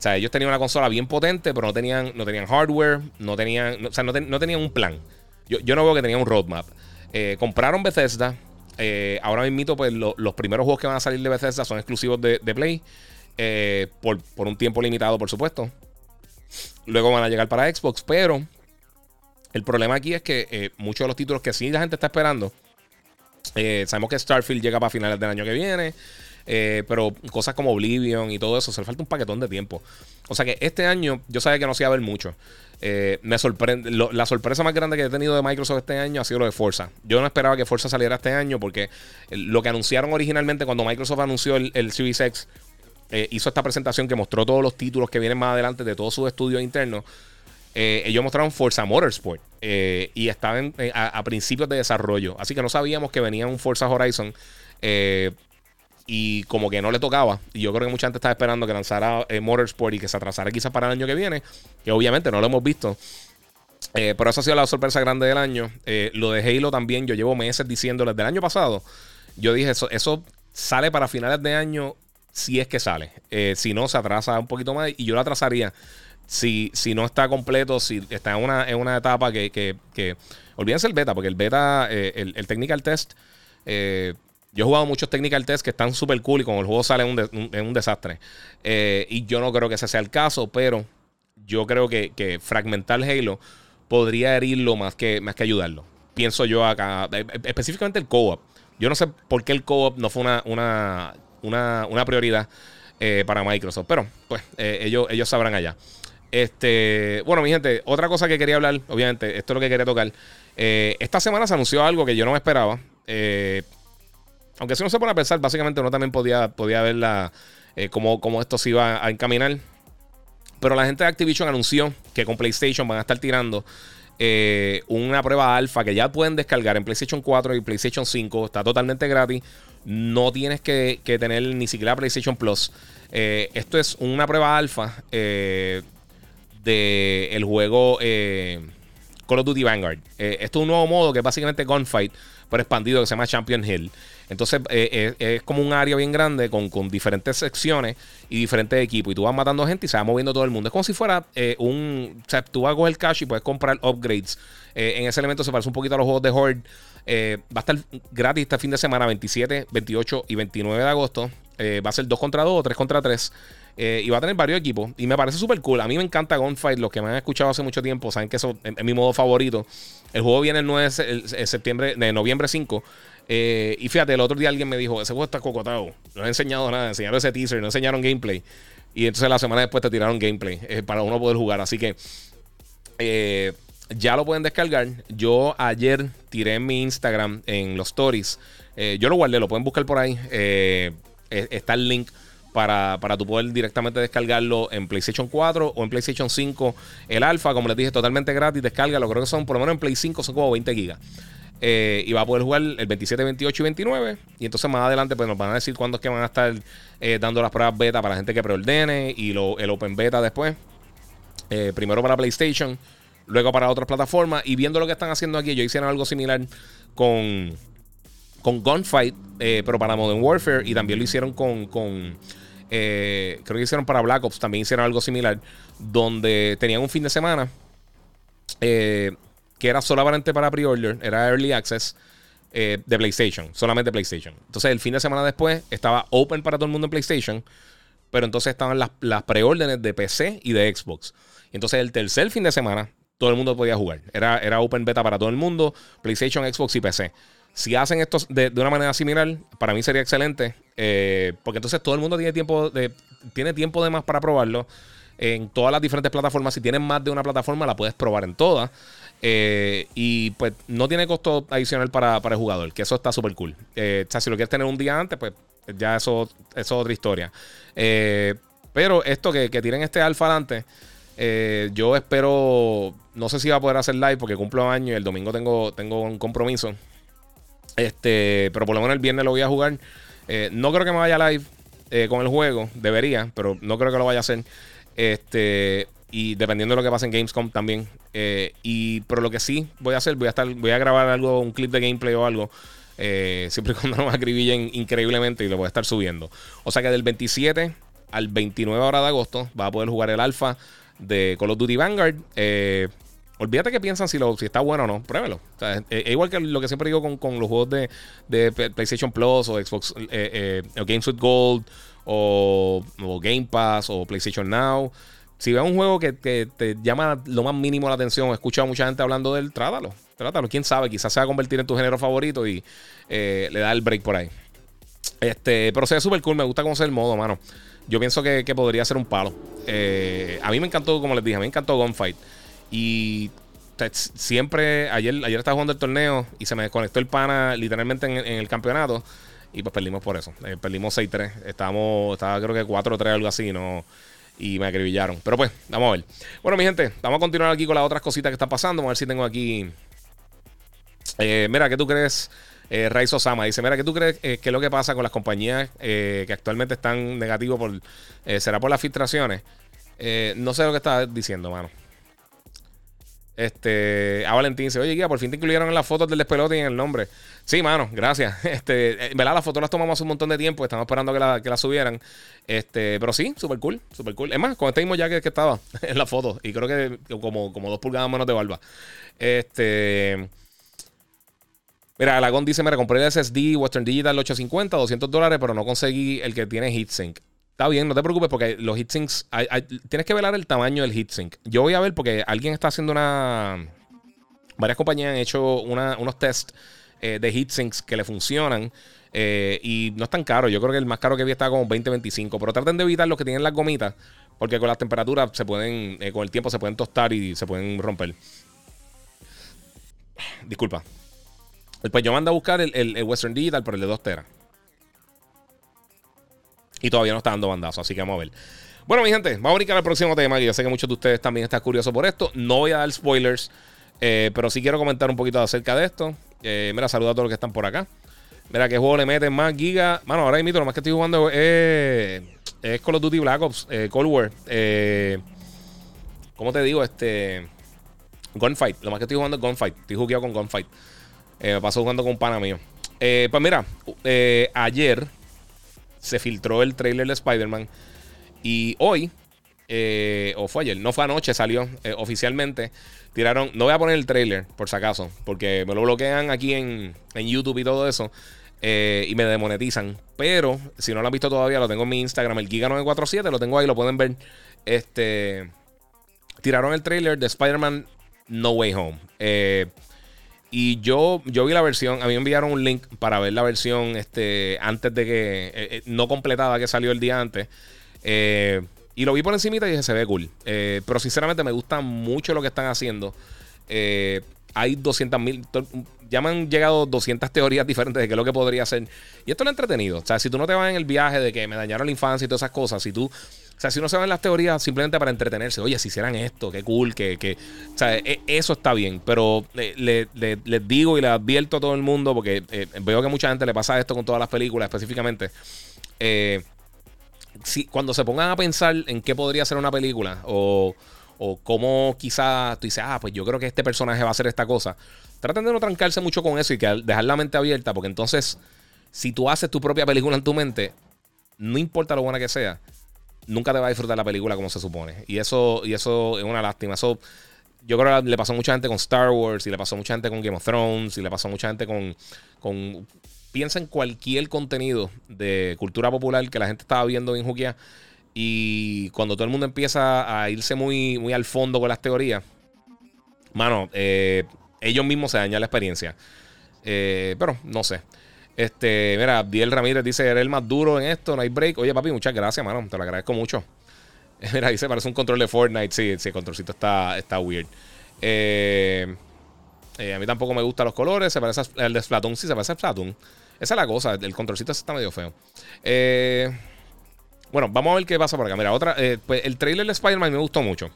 O sea, ellos tenían una consola bien potente, pero no tenían, no tenían hardware, no tenían, o sea, no, tenían un plan. Yo, yo, no veo que tenían un roadmap. Eh, compraron Bethesda, eh, ahora mismo, pues los primeros juegos que van a salir de Bethesda son exclusivos de, Play. Eh, por, un tiempo limitado, por supuesto. Luego van a llegar para Xbox. Pero el problema aquí es que muchos de los títulos que sí la gente está esperando. Sabemos que Starfield llega para finales del año que viene. pero cosas como Oblivion y todo eso, se le falta un paquetón de tiempo. O sea que este año yo sabía que no se iba a ver mucho. Eh, me sorprende. la sorpresa más grande que he tenido de Microsoft este año ha sido lo de Forza. Yo no esperaba que Forza saliera este año porque lo que anunciaron originalmente cuando Microsoft anunció el, eh, hizo esta presentación que mostró todos los títulos que vienen más adelante de todos sus estudios internos. Eh, ellos mostraron Forza Motorsport y estaban a, principios de desarrollo. Así que no sabíamos que venía un Forza Horizon y como que no le tocaba. Y yo creo que mucha gente estaba esperando que lanzara eh, Motorsport y que se atrasara quizás para el año que viene, que obviamente no lo hemos visto. Eh, pero eso ha sido la sorpresa grande del año. Eh, lo de Halo también, yo llevo meses diciéndoles del año pasado. Yo dije, eso, eso sale para finales de año si es que sale. si no, se atrasa un poquito más y yo lo atrasaría. Si, si no está completo, si está en una, en una etapa que, que, que Olvídense el beta, porque el beta, el, el, technical test, yo he jugado muchos technical tests que están súper cool y con el juego sale en un, desastre. Eh, y yo no creo que ese sea el caso, pero yo creo que, fragmentar Halo podría herirlo más que, más que ayudarlo. Pienso yo acá, eh, eh, específicamente el co-op. Yo no sé por qué el co-op no fue una, una, una, prioridad para Microsoft, pero pues ellos, ellos sabrán allá. Este, bueno, mi gente, otra cosa que quería hablar, obviamente, esto es lo que quería tocar. esta semana se anunció algo que yo no me esperaba. Eh, aunque si uno se pone a pensar, básicamente uno también podía, podía ver la, eh, cómo, esto se iba a encaminar. Pero la gente de Activision anunció que con PlayStation van a estar tirando eh, una prueba alfa que ya pueden descargar en PlayStation 4 y PlayStation 5. Está totalmente gratis. No tienes que, tener ni siquiera PlayStation Plus. Eh, esto es una prueba alfa del el juego Call of Duty Vanguard. esto es un nuevo modo que es básicamente Gunfight, pero expandido que se llama Champion Hill. Entonces eh, eh, es como un área bien grande con, diferentes secciones y diferentes equipos. Y tú vas matando gente y se va moviendo todo el mundo. Es como si fuera eh, un. O sea, tú vas a coger cash y puedes comprar upgrades. en ese elemento se parece un poquito a los juegos de Horde. va a estar gratis este fin de semana, 27, 28 y 29 de agosto. va a ser 2 contra 2 o 3 contra 3. Y va a tener varios equipos. Y me parece súper cool. A mí me encanta Gunfight. Los que me han escuchado hace mucho tiempo saben que eso es, mi modo favorito. El juego viene el 9 de septiembre, de noviembre 5. Eh, y fíjate, el otro día alguien me dijo, ese juego está cocotado. No he enseñado nada, enseñaron ese teaser, no enseñaron gameplay. Y entonces la semana después te tiraron gameplay eh, para uno poder jugar. Así que eh, ya lo pueden descargar. Yo ayer tiré en mi Instagram en los stories. yo lo guardé, lo pueden buscar por ahí. está el link para, para tu poder directamente descargarlo en PlayStation 4 o en PlayStation 5. El alfa, como les dije, totalmente gratis. Descárgalo. Creo que son, por lo menos en Play 5, son como 20 gigas. Eh, y va a poder jugar el 27, 28 y 29. Y entonces más adelante pues nos van a decir cuándo es que van a estar eh, dando las pruebas beta para la gente que preordene y lo, el open beta después. Eh, primero para PlayStation, luego para otras plataformas. Y viendo lo que están haciendo aquí, yo hicieron algo similar con, con Gunfight, pero para Modern Warfare. Y también lo hicieron con creo que hicieron para Black Ops, también hicieron algo similar, donde tenían un fin de semana. Eh, que era solamente para pre-order, era early access. de PlayStation, solamente PlayStation. Entonces el fin de semana después estaba open para todo el mundo en PlayStation, pero entonces estaban las, las preórdenes de PC y de Xbox. Entonces el tercer fin de semana todo el mundo podía jugar. Era, era open beta para todo el mundo, PlayStation, Xbox y PC. Si hacen esto de, una manera similar, para mí sería excelente, eh, porque entonces todo el mundo tiene tiempo de, tiene tiempo de más para probarlo en todas las diferentes plataformas. Si tienes más de una plataforma, la puedes probar en todas. Eh, y pues no tiene costo adicional para, el jugador, que eso está súper cool. Eh, o sea, si lo quieres tener un día antes, pues ya eso, es otra historia. pero esto que, que tienen este alfa adelante, yo espero, no sé si va a poder hacer live porque cumplo año y el domingo tengo, tengo un compromiso. Este, pero por lo menos el viernes lo voy a jugar. Eh, no creo que me vaya live eh, con el juego. Debería, pero no creo que lo vaya a hacer. Este, y dependiendo de lo que pase en Gamescom también. Eh, y pero lo que sí voy a hacer, voy a estar, voy a grabar algo, un clip de gameplay o algo. siempre y cuando no me acribillen increíblemente y lo voy a estar subiendo. O sea que del 27 al 29 hora de agosto va a poder jugar el alfa de Call of Duty Vanguard. Olvídate que piensan si, lo, si está bueno o no. Pruébelo. es, igual que lo que siempre digo con, los juegos de, PlayStation Plus o Xbox eh, eh, o Games with Gold o, Game Pass o PlayStation Now. Si ves un juego que, te llama lo más mínimo la atención, he escuchado a mucha gente hablando de él, trátalo. Trátalo. Quién sabe, quizás se va a convertir en tu género favorito y eh, le da el break por ahí. Este, pero se ve súper cool. Me gusta conocer el modo, mano. Yo pienso que, podría ser un palo. a mí me encantó, como les dije, me encantó Gunfight. Y siempre, ayer, ayer estaba jugando el torneo y se me desconectó el pana literalmente en, el campeonato. Y pues perdimos por eso. Eh, perdimos 6-3. Estábamos, estaba creo que 4-3, algo así, ¿no? Y me acribillaron. Pero pues, vamos a ver. Bueno, mi gente, vamos a continuar aquí con las otras cositas que están pasando. Vamos a ver si tengo aquí. Eh, mira, ¿qué tú crees? Eh, Raiz Osama dice: Mira, ¿qué tú crees eh, que es lo que pasa con las compañías que actualmente están negativos por. ¿Será por las filtraciones? no sé lo que está diciendo, mano. Este, a Valentín dice, oye, guía, por fin te incluyeron en las fotos del despelote y en el nombre. Sí, mano, gracias. Este, en verdad, las fotos las tomamos hace un montón de tiempo, estamos esperando que las la subieran. Este, pero sí, súper cool, súper cool. Es más, con este mismo ya que, estaba en la foto, y creo que como, como dos pulgadas menos de barba. Este. Mira, Lagón dice: Me compré el SSD Western Digital 850, 200 dólares, pero no conseguí el que tiene HeatSink. Está bien, no te preocupes porque los heatsinks, tienes que velar el tamaño del heatsink. Yo voy a ver porque alguien está haciendo una... Varias compañías han hecho unos tests eh, de heatsinks que le funcionan. Eh, y no es tan caro. Yo creo que el más caro que vi estaba como 20-25. Pero traten de evitar los que tienen las gomitas. Porque con las temperaturas se pueden, eh, con el tiempo se pueden tostar y se pueden romper. Disculpa. Pues yo mando a buscar el, Western Digital, pero el de 2 teras. Y todavía no está dando bandazo, así que vamos a ver. Bueno, mi gente, vamos a brincar al próximo tema. Que yo sé que muchos de ustedes también están curiosos por esto. No voy a dar spoilers, eh, pero sí quiero comentar un poquito acerca de esto. Eh, mira, saluda a todos los que están por acá. Mira, ¿qué juego le meten más giga? Mano, ahora mismo lo más que estoy jugando es, es Call of Duty Black Ops, eh, Cold War. Eh, ¿Cómo te digo? Este. Gunfight. Lo más que estoy jugando es Gunfight. Estoy jugando con Gunfight. me paso jugando con un pana mío. pues mira, ayer se filtró el trailer de Spider-Man. Y hoy, eh, o fue ayer, no fue anoche, salió eh, oficialmente. Tiraron, no voy a poner el trailer, por si acaso, porque me lo bloquean aquí en, YouTube y todo eso. Eh, y me demonetizan. Pero si no lo han visto todavía, lo tengo en mi Instagram, el Giga947, lo tengo ahí, lo pueden ver. Este. Tiraron el trailer de Spider-Man No Way Home. Eh, y yo, yo vi la versión, a mí me enviaron un link para ver la versión este, antes de que, eh, eh, no completada que salió el día antes. Eh, y lo vi por encima y dije, se ve cool. pero sinceramente me gusta mucho lo que están haciendo. hay 200 mil, ya me han llegado 200 teorías diferentes de qué es lo que podría ser. Y esto lo entretenido. O sea, si tú no te vas en el viaje de que me dañaron la infancia y todas esas cosas, si tú o sea, si uno en las teorías simplemente para entretenerse, oye, si hicieran esto, qué cool, que, que o sea, e, eso está bien, pero le, les digo y le advierto a todo el mundo, porque eh, veo que mucha gente le pasa esto con todas las películas específicamente. Eh, si, cuando se pongan a pensar en qué podría ser una película o, o cómo quizás tú dices, ah, pues yo creo que este personaje va a hacer esta cosa, traten de no trancarse mucho con eso y que dejar la mente abierta, porque entonces, si tú haces tu propia película en tu mente, no importa lo buena que sea, nunca te va a disfrutar la película como se supone. Y eso, y eso es una lástima. Eso, yo creo que le pasó mucha gente con Star Wars, y le pasó mucha gente con Game of Thrones, y le pasó mucha gente con, con piensa en cualquier contenido de cultura popular que la gente estaba viendo en Jukia. Y cuando todo el mundo empieza a irse muy, muy al fondo con las teorías, mano, eh, ellos mismos se dañan la experiencia. Eh, pero no sé. Este, mira, Abdiel Ramírez dice: Eres el más duro en esto, no break. Oye, papi, muchas gracias, mano. Te lo agradezco mucho. Mira, dice: Parece un control de Fortnite. Sí, sí, el controlcito está, está weird. Eh, a mí tampoco me gustan los colores. Se parece al de Splatoon. Sí, se parece a Splatoon. Esa es la cosa. El controlcito está medio feo. Eh. Bueno, vamos a ver qué pasa por acá. Mira, otra. Eh, pues el trailer de Spider-Man me gustó mucho.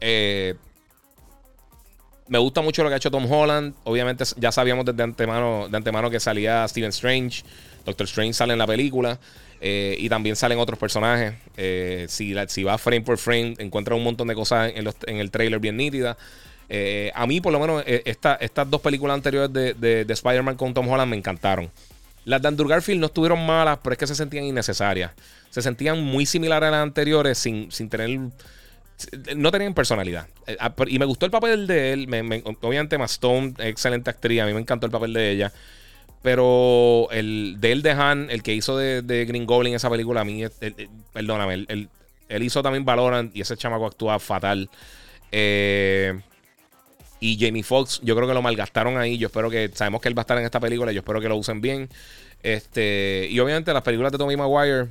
Eh, me gusta mucho lo que ha hecho Tom Holland. Obviamente, ya sabíamos desde antemano, de antemano que salía Stephen Strange. Doctor Strange sale en la película. Eh, y también salen otros personajes. si, si va frame por frame, encuentra un montón de cosas en, el trailer bien nítidas. a mí, por lo menos, estas dos películas anteriores de, de Spider-Man con Tom Holland me encantaron. Las de Andrew Garfield no estuvieron malas, pero es que se sentían innecesarias. Se sentían muy similares a las anteriores sin, sin tener. No tenían personalidad. Eh, ah, y me gustó el papel de él. obviamente, Emma Stone, excelente actriz. A mí me encantó el papel de ella. Pero el de él de Han, el que hizo de, Green Goblin esa película, a mí, perdóname, él, hizo también Valorant y ese chamaco actúa fatal. Eh, y Jamie Foxx, yo creo que lo malgastaron ahí. Yo espero que. Sabemos que él va a estar en esta película. Yo espero que lo usen bien. Este. Y obviamente las películas de Tommy Maguire.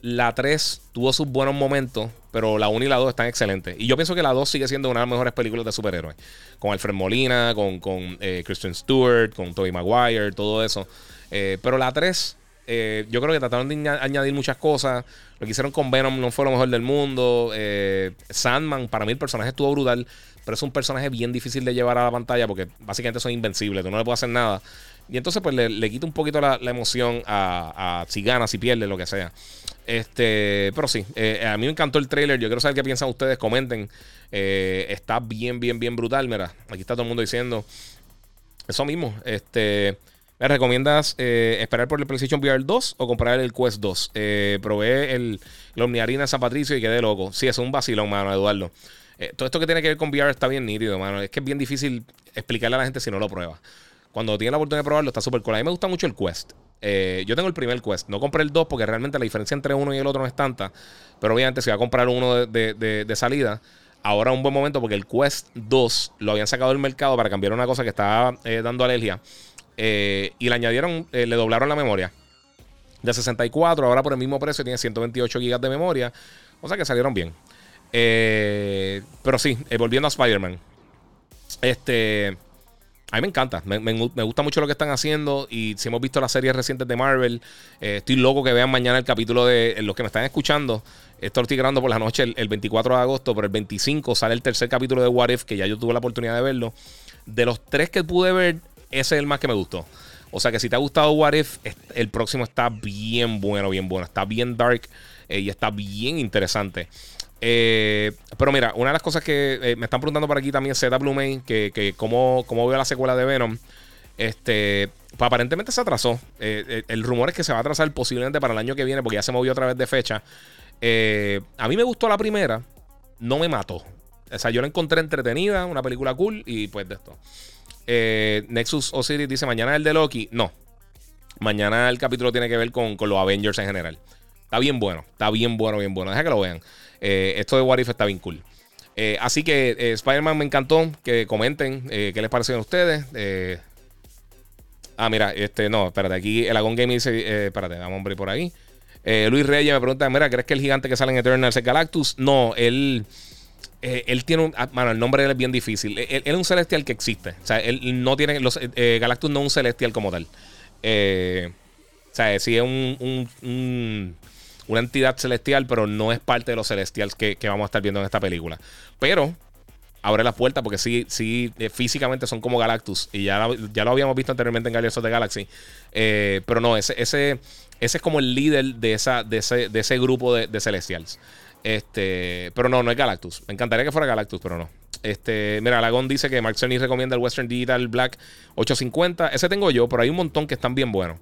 La 3 tuvo sus buenos momentos. Pero la 1 y la 2 están excelentes. Y yo pienso que la 2 sigue siendo una de las mejores películas de superhéroes. Con Alfred Molina, con, con eh, Kristen Stewart, con Tobey Maguire, todo eso. Eh, pero la 3 eh, yo creo que trataron de añadir muchas cosas. Lo que hicieron con Venom no fue lo mejor del mundo. Eh, Sandman, para mí el personaje estuvo brutal. Pero es un personaje bien difícil de llevar a la pantalla porque básicamente son invencibles. Tú no le puedes hacer nada. Y entonces, pues le, quita un poquito la, emoción a, si gana, si pierde, lo que sea. Este, pero sí, eh, a mí me encantó el trailer. Yo quiero saber qué piensan ustedes. Comenten. está bien, bien, bien brutal. Mira, aquí está todo el mundo diciendo eso mismo. Este. ¿Me recomiendas eh, esperar por el PlayStation VR 2 o comprar el Quest 2? Eh, probé el, el Omniarena San Patricio y quedé loco. Sí, es un vacilón, mano, Eduardo. Eh, todo esto que tiene que ver con VR está bien nítido, mano. Es que es bien difícil explicarle a la gente si no lo prueba. Cuando tiene la oportunidad de probarlo, está súper cool. A mí me gusta mucho el Quest. Yo tengo el primer Quest. No compré el 2 porque realmente la diferencia entre uno y el otro no es tanta. Pero obviamente, si voy a comprar uno de, salida, ahora es un buen momento porque el Quest 2 lo habían sacado del mercado para cambiar una cosa que estaba dando alergia. Eh, y le añadieron, eh, le doblaron la memoria. De 64, ahora por el mismo precio tiene 128 GB de memoria. O sea que salieron bien. Eh, pero sí, volviendo a Spider-Man. Este. A mí me encanta, me, gusta mucho lo que están haciendo y si hemos visto las series recientes de Marvel, estoy loco que vean mañana el capítulo de los que me están escuchando. Esto estoy grabando por la noche el, el, 24 de agosto, pero el 25 sale el tercer capítulo de What If, que ya yo tuve la oportunidad de verlo. De los tres que pude ver, ese es el más que me gustó. O sea que si te ha gustado What If, el próximo está bien bueno, bien bueno. Está bien dark eh, y está bien interesante. Eh, pero mira, una de las cosas que eh, me están preguntando por aquí también Z Blue Main, que, que cómo, cómo veo la secuela de Venom. Este, pues aparentemente se atrasó. el rumor es que se va a atrasar posiblemente para el año que viene porque ya se movió otra vez de fecha. a mí me gustó la primera, no me mató. O sea, yo la encontré entretenida, una película cool y pues de esto. Eh, Nexus Osiris dice: Mañana el de Loki. No. Mañana el capítulo tiene que ver con, los Avengers en general. Está bien bueno. Está bien bueno, bien bueno. Deja que lo vean. Eh, esto de What If está bien cool. Eh, así que Spider-Man me encantó. Que comenten qué les pareció a ustedes. ah, mira, este, no, espérate. Aquí el Agon Game dice: Espérate, vamos hombre por ahí. Luis Reyes me pregunta: Mira, ¿crees que el gigante que sale en Eternals es Galactus? No, él. Eh, él tiene un. Bueno, ah, el nombre de él es bien difícil. Él, es un celestial que existe. O sea, él no tiene. Eh, Galactus no es un celestial como tal. Eh, o sea, sí es un, una entidad celestial, pero no es parte de los celestials que, vamos a estar viendo en esta película. Pero abre la puerta porque sí, sí, físicamente son como Galactus. Y ya, ya lo habíamos visto anteriormente en Guardians of the Galaxy. pero no, ese, ese, ese es como el líder de, esa, de, ese, de ese grupo de, de celestials. Este, pero no, no es Galactus. Me encantaría que fuera Galactus, pero no. Este, mira, Lagón dice que Mark Cerny recomienda el Western Digital Black 850. Ese tengo yo, pero hay un montón que están bien buenos.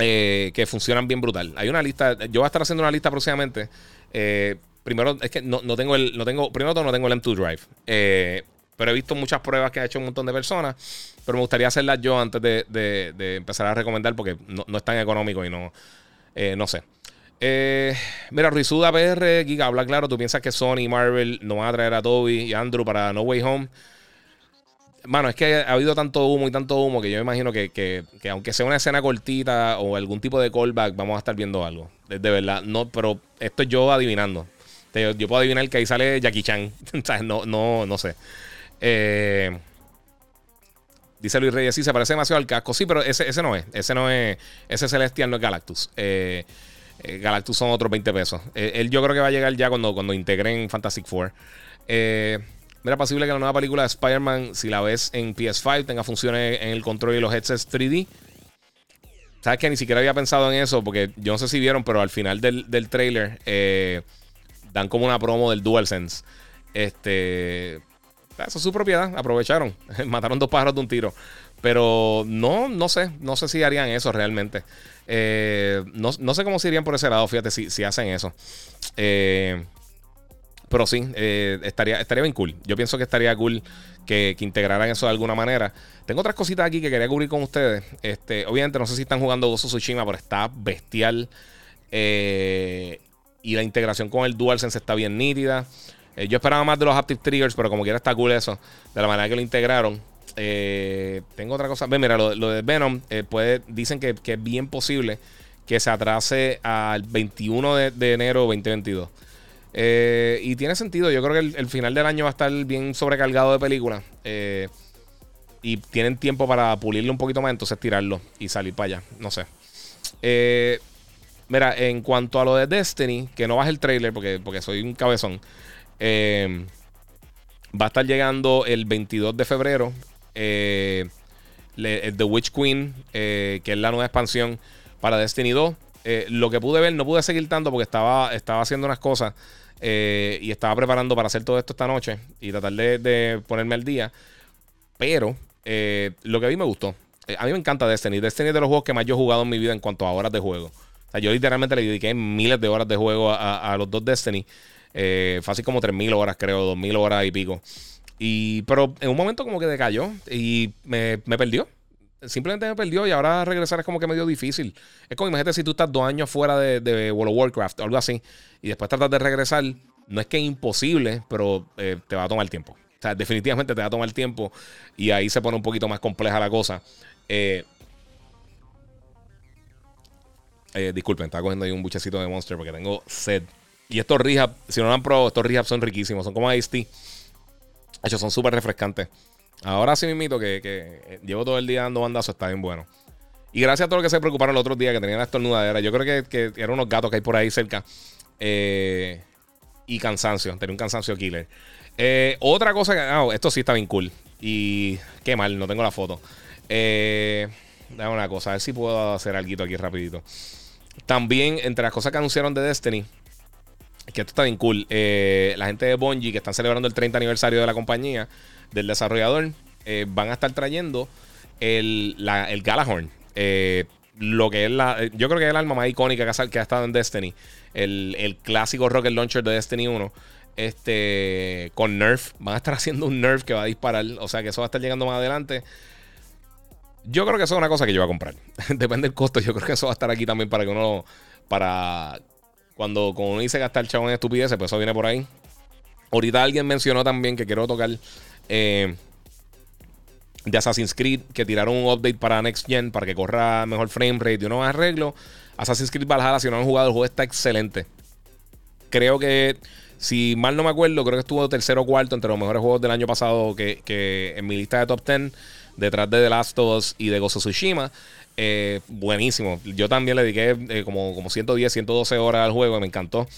Eh, que funcionan bien brutal. Hay una lista, yo voy a estar haciendo una lista próximamente. Eh, primero, es que no, tengo el. No tengo, primero todo, no tengo el M2 Drive. Eh, pero he visto muchas pruebas que ha hecho un montón de personas. Pero me gustaría hacerlas yo antes de, empezar a recomendar porque no, es tan económico y no. No sé. Mira, Rizuda PR, Giga, habla claro. ¿Tú piensas que Sony y Marvel no van a traer a Toby y Andrew para No Way Home? Mano, es que ha habido tanto humo y tanto humo que yo me imagino que, aunque sea una escena cortita o algún tipo de callback, vamos a estar viendo algo. De, verdad, no, pero esto es yo adivinando. Yo puedo adivinar que ahí sale Jackie Chan. no, no, no sé. Eh, dice Luis Reyes, sí, se parece demasiado al casco. Sí, pero ese, ese no es. Ese no es. Ese Celestial no es Galactus. Eh, eh, Galactus son otros 20 pesos. él yo creo que va a llegar ya cuando, cuando integren Fantastic Four. Eh. Mira, posible que la nueva película de Spider-Man, si la ves en PS5, tenga funciones en el control y los headsets 3D. Sabes que ni siquiera había pensado en eso, porque yo no sé si vieron, pero al final del, del trailer eh, dan como una promo del DualSense. Este. Eso es su propiedad, aprovecharon. Mataron dos pájaros de un tiro. Pero no, no sé, no sé si harían eso realmente. Eh, no, sé cómo se irían por ese lado, fíjate, si, si hacen eso. Eh, pero sí, eh, estaría, estaría bien cool. Yo pienso que estaría cool que, integraran eso de alguna manera. Tengo otras cositas aquí que quería cubrir con ustedes. Este, obviamente, no sé si están jugando Gozo Tsushima, pero está bestial. Eh, y la integración con el DualSense está bien nítida. Eh, yo esperaba más de los Active Triggers, pero como quiera está cool eso. De la manera que lo integraron. tengo otra cosa. Ven, mira, lo, de Venom, puede, dicen que, es bien posible que se atrase al 21 de, de enero 2022. Eh, y tiene sentido. Yo creo que el, final del año va a estar bien sobrecargado de películas. Eh, y tienen tiempo para pulirlo un poquito más, entonces tirarlo y salir para allá. No sé. Eh, mira, en cuanto a lo de Destiny, que no baje el trailer porque, porque soy un cabezón. va a estar llegando el 22 de febrero. The Witch Queen, que es la nueva expansión para Destiny 2. Lo que pude ver, no pude seguir tanto porque estaba, estaba haciendo unas cosas. Eh, y estaba preparando para hacer todo esto esta noche y tratar de, ponerme al día. Pero eh, lo que a mí me gustó. Eh, a mí me encanta Destiny. Destiny es de los juegos que más yo he jugado en mi vida en cuanto a horas de juego. O sea, yo literalmente le dediqué miles de horas de juego a, los dos Destiny. fácil como 3.000 horas, creo, 2.000 horas y pico. Y, pero en un momento como que decayó y me, perdió simplemente me perdió y ahora regresar es como que medio difícil. Es como imagínate si tú estás dos años fuera de, World of Warcraft o algo así y después tratas de regresar, no es que es imposible, pero eh, te va a tomar tiempo. O sea, definitivamente te va a tomar tiempo y ahí se pone un poquito más compleja la cosa. Eh, eh, disculpen, estaba cogiendo ahí un buchecito de Monster porque tengo sed. Y estos rehab, si no lo han probado, estos rehab son riquísimos. Son como Ice Tea. De hecho, son súper refrescantes. Ahora sí mismo que, que llevo todo el día dando bandazos, está bien bueno. Y gracias a todos los que se preocuparon el otro día que tenían la estornudadera. Yo creo que, eran unos gatos que hay por ahí cerca. Eh, y cansancio. Tenía un cansancio killer. Eh, otra cosa que. Ah, esto sí está bien cool. Y qué mal, no tengo la foto. Eh, dame una cosa, a ver si puedo hacer algo aquí rapidito. También, entre las cosas que anunciaron de Destiny, que esto está bien cool. la gente de Bungie, que están celebrando el 30 aniversario de la compañía, del desarrollador, van a estar trayendo el, la, el Galahorn lo que es la. Yo creo que es el arma más icónica que ha, que ha estado en Destiny. El, el, clásico Rocket Launcher de Destiny 1. Este. Con Nerf. Van a estar haciendo un Nerf que va a disparar. O sea que eso va a estar llegando más adelante. Yo creo que eso es una cosa que yo voy a comprar. Depende del costo. Yo creo que eso va a estar aquí también para que uno. Para. Cuando, cuando uno dice gastar chavo en estupideces, pues eso viene por ahí. Ahorita alguien mencionó también que quiero tocar. Eh, de Assassin's Creed que tiraron un update para Next Gen para que corra mejor frame rate y unos arreglos. Assassin's Creed Valhalla, si no han jugado, el juego está excelente. Creo que, si mal no me acuerdo, creo que estuvo tercero o cuarto entre los mejores juegos del año pasado que, en mi lista de top 10, detrás de The Last of Us y de Gozo Tsushima. Eh, buenísimo. Yo también le dediqué eh, como, como 110, 112 horas al juego, me encantó.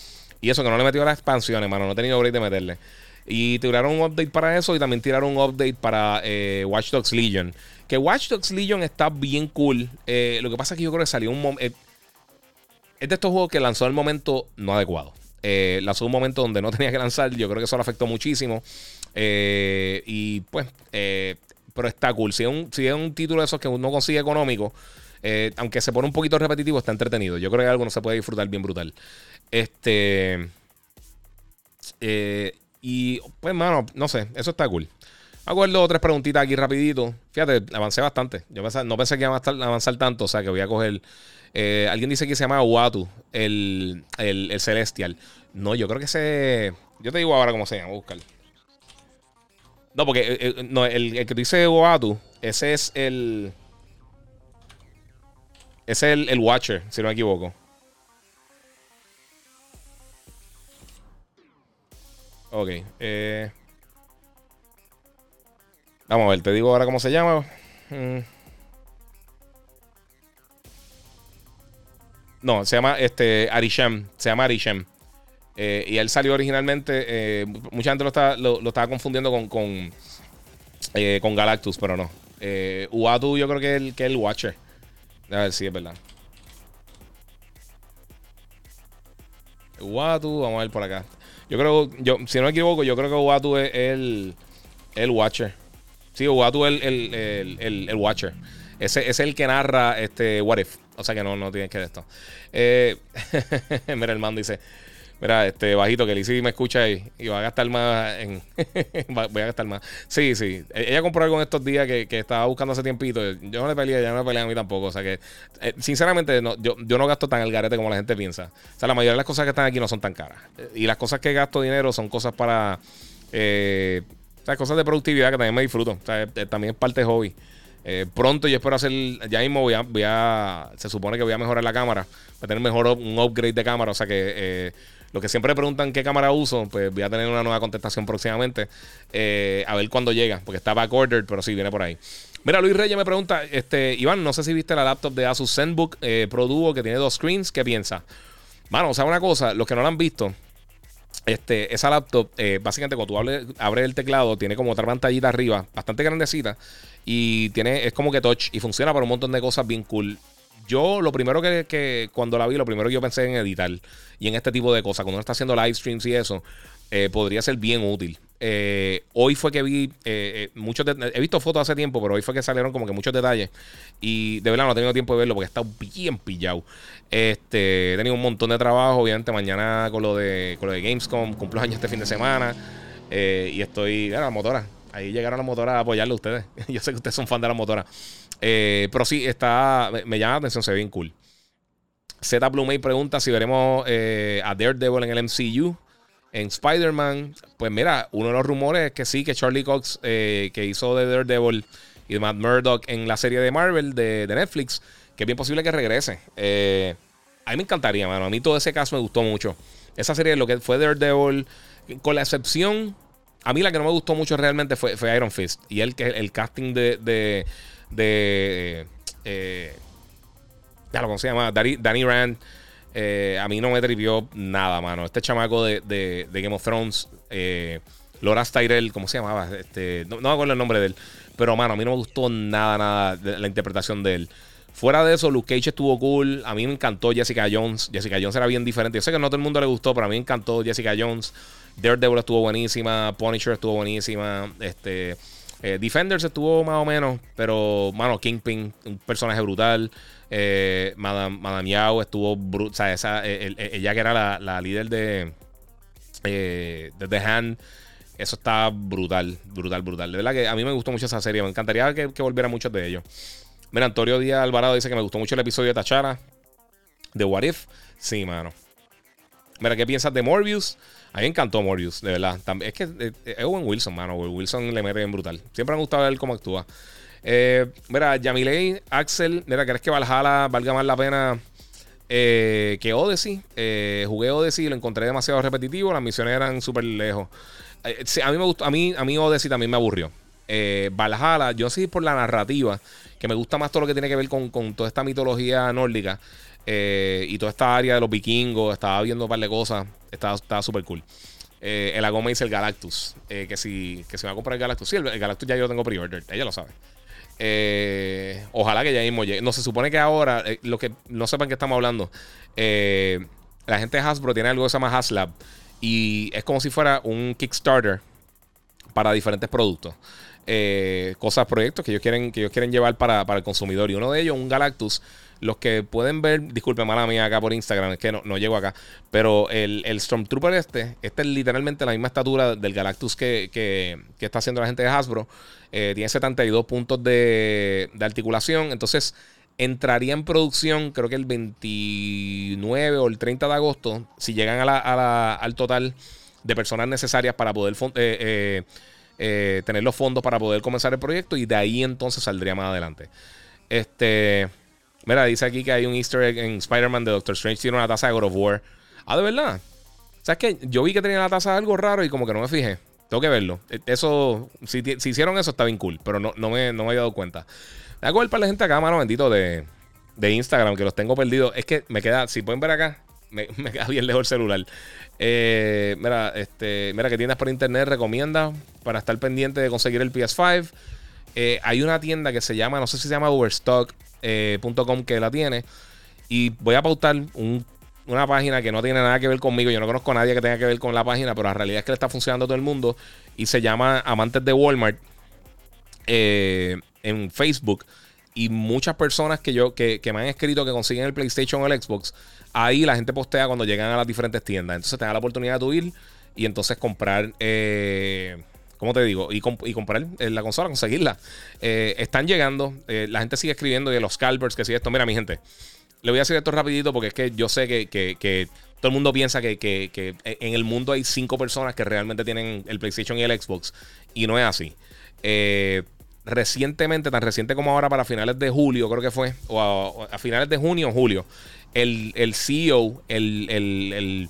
Y eso que no le metió las expansiones, mano, no he tenido break de meterle. Y tiraron un update para eso y también tiraron un update para eh, Watch Dogs Legion. Que Watch Dogs Legion está bien cool. Eh, lo que pasa es que yo creo que salió un momento... Es de estos juegos que lanzó el momento no adecuado. lanzó un momento donde no tenía que lanzar. Yo creo que eso le afectó muchísimo. y pues... pero está cool. Si es, un, si es un título de esos que uno consigue económico... aunque se pone un poquito repetitivo, está entretenido. Yo creo que algo no se puede disfrutar bien brutal. Este... y pues, mano, no sé, eso está cool. Acuerdo tres preguntitas aquí rapidito. Fíjate, avancé bastante. Yo no pensé que iba a avanzar tanto, o sea que voy a coger... alguien dice que se llama Watu, el, el, Celestial. No, yo creo que ese... Yo te digo ahora cómo se llama, buscar. No, porque no, el, el, que dice Watu, ese es el... Ese es el, Watcher, si no me equivoco. Ok. Eh. Vamos a ver, te digo ahora cómo se llama. Mm. No, se llama este Arishem. Se llama Arishem. Eh, y él salió originalmente. Eh, mucha gente lo, está, lo, estaba confundiendo con, con, con Galactus, pero no. Uatu, yo creo que es el, que el Watcher. A ver si es verdad. Watu, vamos a ver por acá. Yo creo, yo, si no me equivoco, yo creo que Watu es el, el Watcher. Sí, Watu es el, el, el, Watcher. Ese, es el que narra este What If. O sea que no, no tienes que ver esto. Eh, mira, el man dice: Mira, este bajito que Lizzie me escucha y, y va a gastar más en. voy a gastar más. Sí, sí. E, ella compró algo en estos días que, estaba buscando hace tiempito. Yo no le peleé, ella no me pelea a mí tampoco. O sea que, eh, sinceramente, no, yo, yo no gasto tan el garete como la gente piensa. O sea, la mayoría de las cosas que están aquí no son tan caras. Y las cosas que gasto dinero son cosas para. Eh, o sea, cosas de productividad que también me disfruto. O sea, eh, también es parte de hobby. pronto yo espero hacer, ya mismo voy a, se supone que voy a mejorar la cámara, voy a tener mejor un upgrade de cámara, o sea que los que siempre preguntan qué cámara uso, pues voy a tener una nueva contestación próximamente. Eh, a ver cuándo llega, porque está backordered, pero sí, viene por ahí. Mira, Luis Reyes me pregunta, este, Iván, no sé si viste la laptop de Asus ZenBook eh, Pro Duo que tiene dos screens, ¿qué piensa? Mano, o sea, una cosa, los que no la han visto, este, esa laptop, eh, básicamente cuando tú abres el teclado, tiene como otra pantallita arriba, bastante grandecita, y tiene, es como que touch, y funciona para un montón de cosas bien cool yo lo primero que, cuando la vi, lo primero que yo pensé en editar y en este tipo de cosas, cuando uno está haciendo live streams y eso, eh, podría ser bien útil. Eh, hoy fue que vi eh, muchos he visto fotos hace tiempo, pero hoy fue que salieron como que muchos detalles y de verdad no he tenido tiempo de verlo porque está bien pillado. Este, he tenido un montón de trabajo, obviamente mañana con lo de con lo de Gamescom, cumplo años este fin de semana y estoy, a la motora, ahí llegaron las motoras a apoyarle a ustedes. yo sé que ustedes son fan de la motora. Eh, pero sí, está, me, llama la atención, se ve bien cool. Z Blue May pregunta si veremos eh, a Daredevil en el MCU. En Spider-Man, pues mira, uno de los rumores es que sí, que Charlie Cox, eh, que hizo de Daredevil y de Matt Murdock en la serie de Marvel de, Netflix, que es bien posible que regrese. a mí me encantaría, mano. A mí todo ese caso me gustó mucho. Esa serie, lo que fue Daredevil, con la excepción, a mí la que no me gustó mucho realmente fue, fue Iron Fist. Y el, el casting de. Eh, ya lo se llama, Danny, Rand. Eh, a mí no me trivió nada, mano. Este chamaco de, de, Game of Thrones, eh, Loras ¿cómo se llamaba? Este, no, me acuerdo el nombre de él. Pero, mano, a mí no me gustó nada, nada de la interpretación de él. Fuera de eso, Luke Cage estuvo cool. A mí me encantó Jessica Jones. Jessica Jones era bien diferente. Yo sé que no todo el mundo le gustó, pero a mí me encantó Jessica Jones. Daredevil estuvo buenísima. Punisher estuvo buenísima. Este. Eh, Defenders estuvo más o menos, pero, mano, Kingpin, un personaje brutal. Eh, Madame, Madame Yao estuvo brutal. O sea, esa, eh, ella que era la, líder de, de The Hand. Eso está brutal, brutal, brutal. De verdad que a mí me gustó mucho esa serie. Me encantaría que, que volviera muchos de ellos. Mira, Antonio Díaz Alvarado dice que me gustó mucho el episodio de Tachara. De What If. Sí, mano. Mira, ¿qué piensas de Morbius? A mí encantó Morbius, de verdad. Es que eh, es Owen Wilson, mano. Wilson le mete bien brutal. Siempre me ha gustado ver cómo actúa. Eh, mira, Yamilei, Axel, mira, ¿crees que Valhalla valga más la pena eh, que Odyssey? jugué Odyssey y lo encontré demasiado repetitivo. Las misiones eran súper lejos. a mí me gustó, a mí, a mí Odyssey también me aburrió. Valhalla, yo sí por la narrativa, que me gusta más todo lo que tiene que ver con, con toda esta mitología nórdica. y toda esta área de los vikingos, estaba viendo un par de cosas. Estaba súper cool. Eh, el Agoma dice el Galactus. Eh, que, si, que se va a comprar el Galactus. Sí, el, Galactus ya yo tengo pre-ordered. Ella lo sabe. Eh, ojalá que ya mismo llegue. No se supone que ahora, lo que no sepan que estamos hablando, la gente de Hasbro tiene algo que se llama HasLab. Y es como si fuera un Kickstarter para diferentes productos. cosas, proyectos que ellos quieren, que ellos quieren llevar para, para, el consumidor. Y uno de ellos, un Galactus, los que pueden ver, disculpe, mala mía acá por Instagram, es que no, no llego acá, pero el, el, Stormtrooper este, este es literalmente la misma estatura del Galactus que, que, está haciendo la gente de Hasbro. Eh, tiene 72 puntos de, de articulación, entonces entraría en producción creo que el 29 o el 30 de agosto, si llegan a la, al total de personas necesarias para poder eh, eh, eh, tener los fondos para poder comenzar el proyecto y de ahí entonces saldría más adelante. Este, mira, dice aquí que hay un easter egg en Spider-Man de Doctor Strange, tiene una taza de God of War. Ah, de verdad. ¿Sabes qué? Yo vi que tenía la taza de algo raro y como que no me fijé. Tengo que verlo. Eso, si, hicieron eso, está bien cool, pero no, me, no me había dado cuenta. Me hago el para la gente acá, mano, bendito, de, de Instagram, que los tengo perdidos. Es que me queda, si pueden ver acá, me, queda bien lejos el celular. Eh, mira, este, mira, que tiendas por internet recomienda para estar pendiente de conseguir el PS5. Eh, hay una tienda que se llama, no sé si se llama overstock.com eh, que la tiene. Y voy a pautar una página que no tiene nada que ver conmigo. Yo no conozco a nadie que tenga que ver con la página, pero la realidad es que le está funcionando a todo el mundo. Y se llama Amantes de Walmart en Facebook. Y muchas personas que yo que, me han escrito que consiguen el PlayStation o el Xbox ahí la gente postea cuando llegan a las diferentes tiendas. Entonces te da la oportunidad de ir y entonces comprar. Eh, ¿Cómo te digo? Y, comprar eh, la consola, conseguirla. Eh, están llegando. la gente sigue escribiendo de los scalpers, que si esto. Mira, mi gente. Le voy a decir esto rapidito porque es que yo sé que, todo el mundo piensa que, que, en el mundo hay cinco personas que realmente tienen el PlayStation y el Xbox. Y no es así. recientemente, tan reciente como ahora, para finales de julio, creo que fue, o a finales de junio o julio, el, CEO, el,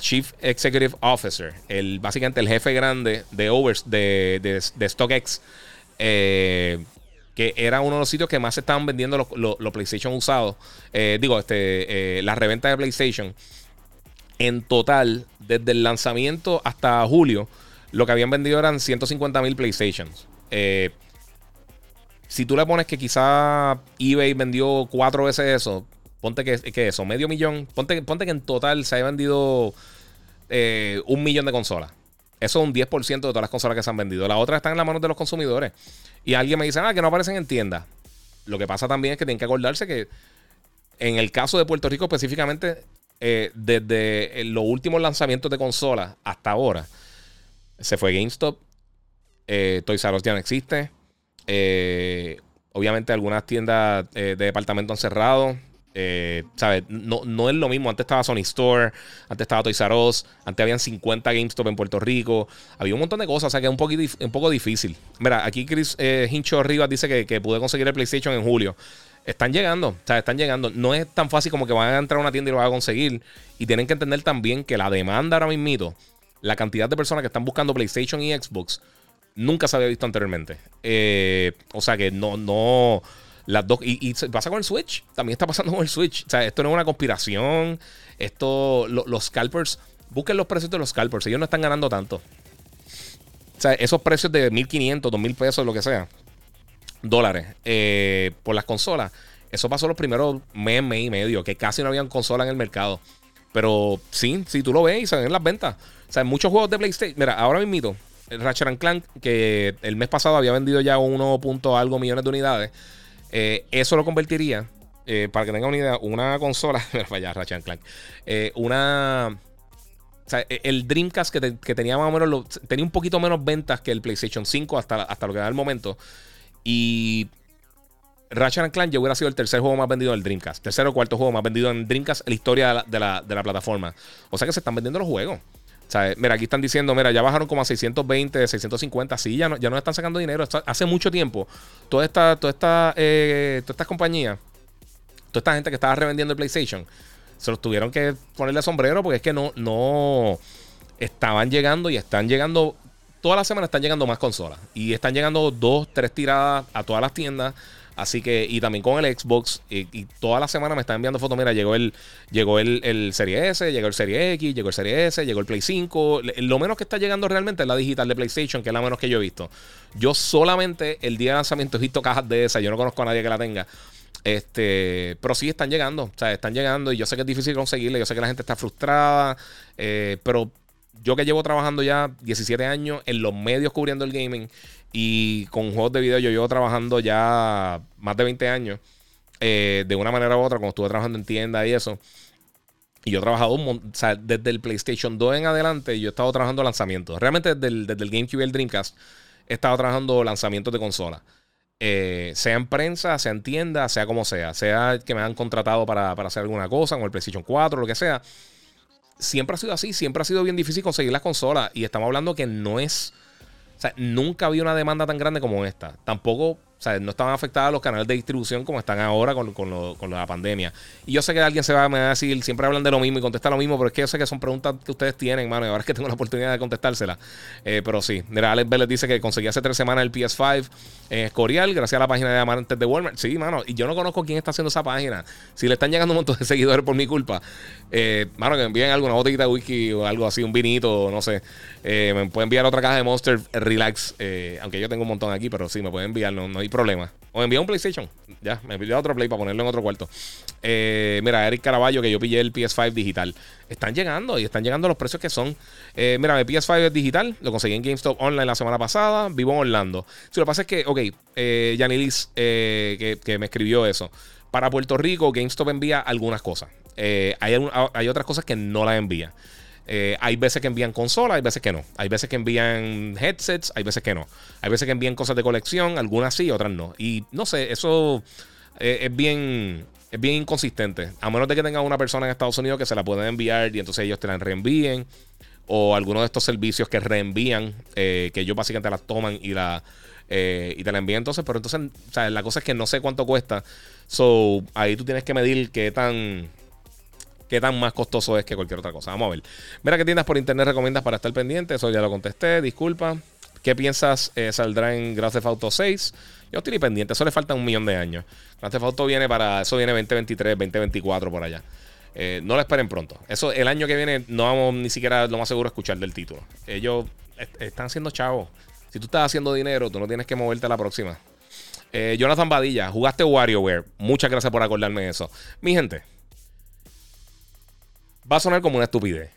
Chief Executive Officer, el, básicamente el jefe grande de, Overs, de, de, StockX, eh, que era uno de los sitios que más se estaban vendiendo los, PlayStation usados. Eh, digo, este, eh, la reventa de PlayStation. En total, desde el lanzamiento hasta julio, lo que habían vendido eran 150 mil PlayStations. si tú le pones que quizá eBay vendió cuatro veces eso, Ponte que, que eso, medio millón. Ponte, ponte que en total se haya vendido eh, un millón de consolas. Eso es un 10% de todas las consolas que se han vendido. Las otras están en las manos de los consumidores. Y alguien me dice, ah, que no aparecen en tiendas. Lo que pasa también es que tienen que acordarse que en el caso de Puerto Rico específicamente, eh, desde los últimos lanzamientos de consolas hasta ahora, se fue GameStop, eh, Toys R Us ya no existe. obviamente algunas tiendas de departamento han cerrado. Eh, ¿sabes? No, no, es lo mismo. Antes estaba Sony Store, antes estaba Toys R Us, antes habían 50 GameStop en Puerto Rico. Había un montón de cosas, o sea que es un, un poco difícil. Mira, aquí Chris eh, Hincho Rivas dice que, que pude conseguir el PlayStation en julio. Están llegando, o sea, están llegando. No es tan fácil como que van a entrar a una tienda y lo van a conseguir. Y tienen que entender también que la demanda ahora mismo, la cantidad de personas que están buscando PlayStation y Xbox, nunca se había visto anteriormente. Eh, o sea que no, no. Las dos. Y, pasa con el Switch. También está pasando con el Switch. O sea, esto no es una conspiración. Esto. los scalpers. Busquen los precios de los scalpers. Ellos no están ganando tanto. O sea, esos precios de 1500, 2000 pesos, lo que sea. Dólares. Eh, por las consolas. Eso pasó los primeros mes, mes y medio. Que casi no habían consolas en el mercado. Pero sí, si tú lo ves y se ven las ventas. O sea, muchos juegos de PlayStation. Mira, ahora mismo. Ratchet Clank, que el mes pasado había vendido ya 1. algo millones de unidades. Eh, eso lo convertiría, eh, para que tengan una idea, una consola. vaya, Ratchet Clank. Eh, una. O sea, e, el Dreamcast que, tenía más o menos. tenía un poquito menos ventas que el PlayStation 5 hasta, hasta lo que da el momento. Y. Ratchet Clank ya hubiera sido el tercer juego más vendido del Dreamcast. Tercer o cuarto juego más vendido en Dreamcast en la historia de la, de la plataforma. O sea que se están vendiendo los juegos. Mira, aquí están diciendo, mira, ya bajaron como a 620, 650. Sí, ya no, ya no están sacando dinero. hace mucho tiempo, toda esta, toda esta, eh, todas estas compañías, toda esta gente que estaba revendiendo el PlayStation, se los tuvieron que ponerle sombrero porque es que no, no estaban llegando y están llegando. Toda la semana están llegando más consolas. Y están llegando dos, tres tiradas a todas las tiendas. Así que, y también con el Xbox, y, toda la semana me están enviando fotos. Mira, llegó el, llegó el, el, Serie S, llegó el Serie X, llegó el Serie S, llegó el Play 5. Lo menos que está llegando realmente es la digital de PlayStation, que es la menos que yo he visto. Yo solamente el día de lanzamiento he visto cajas de esas. Yo no conozco a nadie que la tenga. Este, pero sí están llegando, o sea, están llegando y yo sé que es difícil conseguirle, yo sé que la gente está frustrada, eh, pero yo que llevo trabajando ya 17 años en los medios cubriendo el gaming, y con juegos de video yo llevo trabajando ya más de 20 años. eh, de una manera u otra, cuando estuve trabajando en tienda y eso. Y yo he trabajado un desde el PlayStation 2 en adelante, yo he estado trabajando lanzamientos. Realmente desde el, desde el GameCube y el Dreamcast, he estado trabajando lanzamientos de consola. Eh, sea en prensa, sea en tienda, sea como sea. Sea que me han contratado para, para hacer alguna cosa, con el PlayStation 4, lo que sea. Siempre ha sido así, siempre ha sido bien difícil conseguir las consolas. Y estamos hablando que no es. O sea, nunca había una demanda tan grande como esta. Tampoco o sea, no estaban afectados los canales de distribución como están ahora con, con, la pandemia. Y yo sé que alguien se va, me va a decir, siempre hablan de lo mismo y contestan lo mismo, pero es que yo sé que son preguntas que ustedes tienen, mano, y ahora es que tengo la oportunidad de contestárselas. Eh, pero sí, mira, Alex Vélez dice que conseguí hace tres semanas el PS5 en Escorial, gracias a la página de Amantes de Walmart. Sí, mano, y yo no conozco quién está haciendo esa página. Si le están llegando un montón de seguidores por mi culpa, eh, mano, que me envíen alguna botellita de whisky o algo así, un vinito, no sé. Eh, me pueden enviar otra caja de Monster Relax, aunque yo tengo un montón aquí, pero sí, me pueden enviar, no, no problema. O envía un PlayStation. Ya, me pidió otro Play para ponerlo en otro cuarto. Eh, mira, Eric Caraballo, que yo pillé el PS5 digital. Están llegando y están llegando los precios que son. Eh, mira, mi PS5 es digital. Lo conseguí en GameStop Online la semana pasada. Vivo en Orlando. Si lo pasa es que, ok, eh, Yanilis, eh, que, me escribió eso. Para Puerto Rico, GameStop envía algunas cosas. hay, hay otras cosas que no las envía. Eh, hay veces que envían consolas, hay veces que no. Hay veces que envían headsets, hay veces que no. Hay veces que envían cosas de colección, algunas sí, otras no. Y no sé, eso eh, es bien es bien inconsistente. A menos de que tenga una persona en Estados Unidos que se la pueda enviar y entonces ellos te la reenvíen. O alguno de estos servicios que reenvían, eh, que ellos básicamente la toman y la y te la envían entonces. Pero entonces, o la cosa es que no sé cuánto cuesta. So, ahí tú tienes que medir qué tan qué tan más costoso es que cualquier otra cosa. Vamos a ver. Mira qué tiendas por internet recomiendas para estar pendiente. Eso ya lo contesté, disculpa. ¿Qué piensas eh, saldrá en Grand Theft Auto 6? Yo estoy pendiente, eso le falta un millón de años. Grand Theft Auto viene para, eso viene 2023, 2024 por allá. Eh, no lo esperen pronto. Eso el año que viene no vamos ni siquiera lo más seguro a escuchar del título. Ellos están haciendo chavos. Si tú estás haciendo dinero, tú no tienes que moverte a la próxima. Eh, Jonathan Badilla, jugaste WarioWare. Muchas gracias por acordarme de eso. Mi gente, Va a sonar como una estupidez.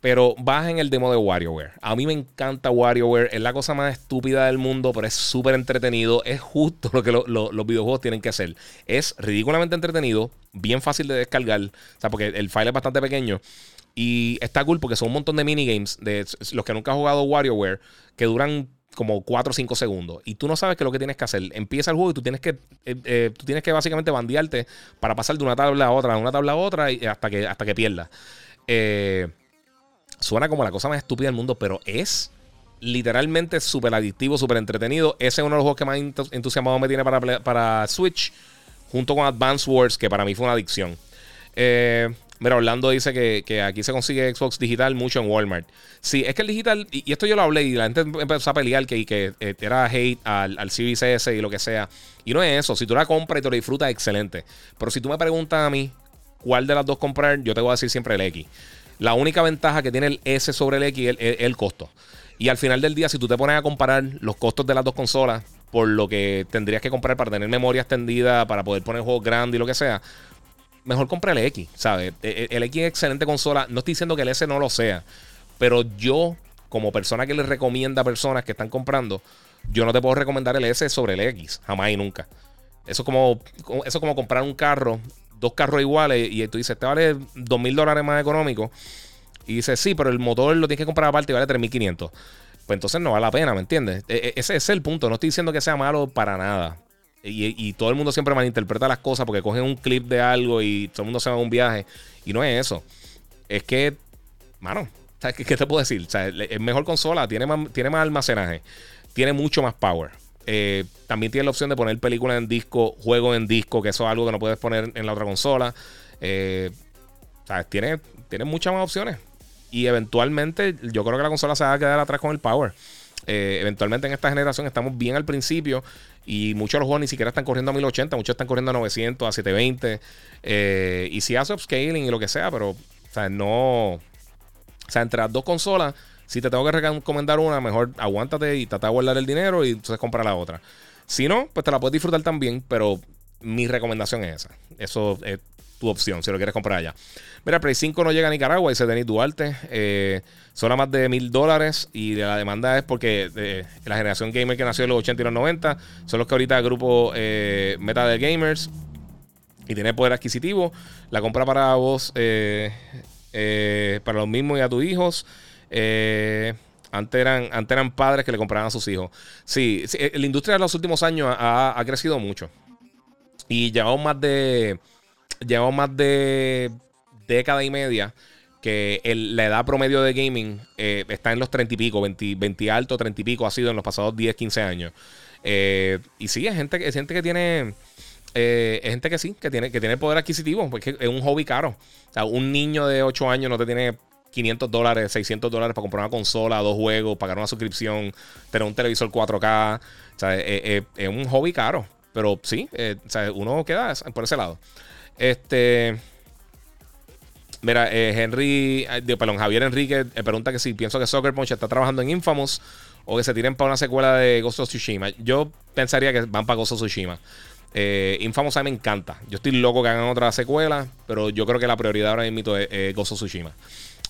Pero bajen el demo de WarioWare. A mí me encanta WarioWare. Es la cosa más estúpida del mundo, pero es súper entretenido. Es justo lo que los videojuegos tienen que hacer. Es ridículamente entretenido, bien fácil de descargar. O sea, porque el file es bastante pequeño. Y está cool porque son un montón de minigames de los que nunca han jugado WarioWare que duran como 4 o 5 segundos. Y tú no sabes qué es lo que tienes que hacer. Empieza el juego y tú tienes que, eh, eh, tú tienes que básicamente bandearte para pasar de una tabla a otra, de una tabla a otra y hasta que, hasta que pierdas. Eh, suena como la cosa más estúpida del mundo, pero es literalmente súper adictivo, súper entretenido. Ese es uno de los juegos que más entusiasmado me tiene para, para Switch, junto con Advance Wars, que para mí fue una adicción. Eh, Mira, Orlando dice que, aquí se consigue Xbox digital mucho en Walmart. Sí, es que el digital, y, esto yo lo hablé y la gente empezó a pelear que, que eh, era hate al, al CBCS y lo que sea. Y no es eso. Si tú la compras y te lo disfrutas, excelente. Pero si tú me preguntas a mí cuál de las dos comprar, yo te voy a decir siempre el X. La única ventaja que tiene el S sobre el X es el, costo. Y al final del día, si tú te pones a comparar los costos de las dos consolas por lo que tendrías que comprar para tener memoria extendida, para poder poner juegos grandes y lo que sea, mejor compra el X, ¿sabes? E, e, el X es excelente consola. No estoy diciendo que el S no lo sea, pero yo, como persona que le recomienda a personas que están comprando, yo no te puedo recomendar el S sobre el X, jamás y nunca. Eso es como, eso como comprar un carro, dos carros iguales, y tú dices, te vale dos mil dólares más económico. Y dices, sí, pero el motor lo tienes que comprar aparte y vale 3.500. Pues entonces no vale la pena, ¿me entiendes? E, ese es el punto. No estoy diciendo que sea malo para nada. Y, todo el mundo siempre malinterpreta las cosas porque cogen un clip de algo y todo el mundo se va a un viaje. Y no es eso. Es que, mano, ¿qué, qué te puedo decir? es mejor consola, tiene más, tiene más almacenaje, tiene mucho más power. Eh, también tiene la opción de poner películas en disco, juegos en disco, que eso es algo que no puedes poner en la otra consola. Eh, tiene, tiene muchas más opciones. Y eventualmente, yo creo que la consola se va a quedar atrás con el power. Eh, eventualmente en esta generación estamos bien al principio y muchos de los juegos ni siquiera están corriendo a 1080, muchos están corriendo a 900, a 720. Eh, y si hace upscaling y lo que sea, pero o sea, no. O sea, entre las dos consolas, si te tengo que recomendar una, mejor aguántate y trata de guardar el dinero y entonces compra la otra. Si no, pues te la puedes disfrutar también, pero mi recomendación es esa. Eso es tu opción si lo quieres comprar allá. Mira, Play 5 no llega a Nicaragua, dice Denis Duarte. Eh, son a más de mil dólares y la demanda es porque eh, la generación gamer que nació en los 80 y los 90 son los que ahorita el grupo eh, Meta de Gamers y tiene poder adquisitivo. La compra para vos, para los mismos y a tus hijos. Antes eran, antes eran padres que le compraban a sus hijos. Sí, la industria de los últimos años ha, crecido mucho. Y llevamos más de. Llevamos más de década y media que la edad promedio de gaming está en los 30 y pico, 20, 20 alto, 30 y pico ha sido en los pasados 10, 15 años. y sí, hay gente, hay gente que tiene eh, es gente que sí, que tiene, que tiene poder adquisitivo, porque es un hobby caro. O sea, un niño de 8 años no te tiene 500 dólares, 600 dólares para comprar una consola, dos juegos, pagar una suscripción, tener un televisor 4K. O sea, es, un hobby caro. Pero sí, eh, o sea, uno queda por ese lado. Este. Mira, eh, Henry, perdón, Javier Enrique pregunta que si pienso que Soccer Punch está trabajando en Infamous o que se tiren para una secuela de Ghost of Tsushima. Yo pensaría que van para Ghost of Tsushima. Eh, Infamous me encanta. Yo estoy loco que hagan otra secuela, pero yo creo que la prioridad ahora mismo es, es Gozo Tsushima.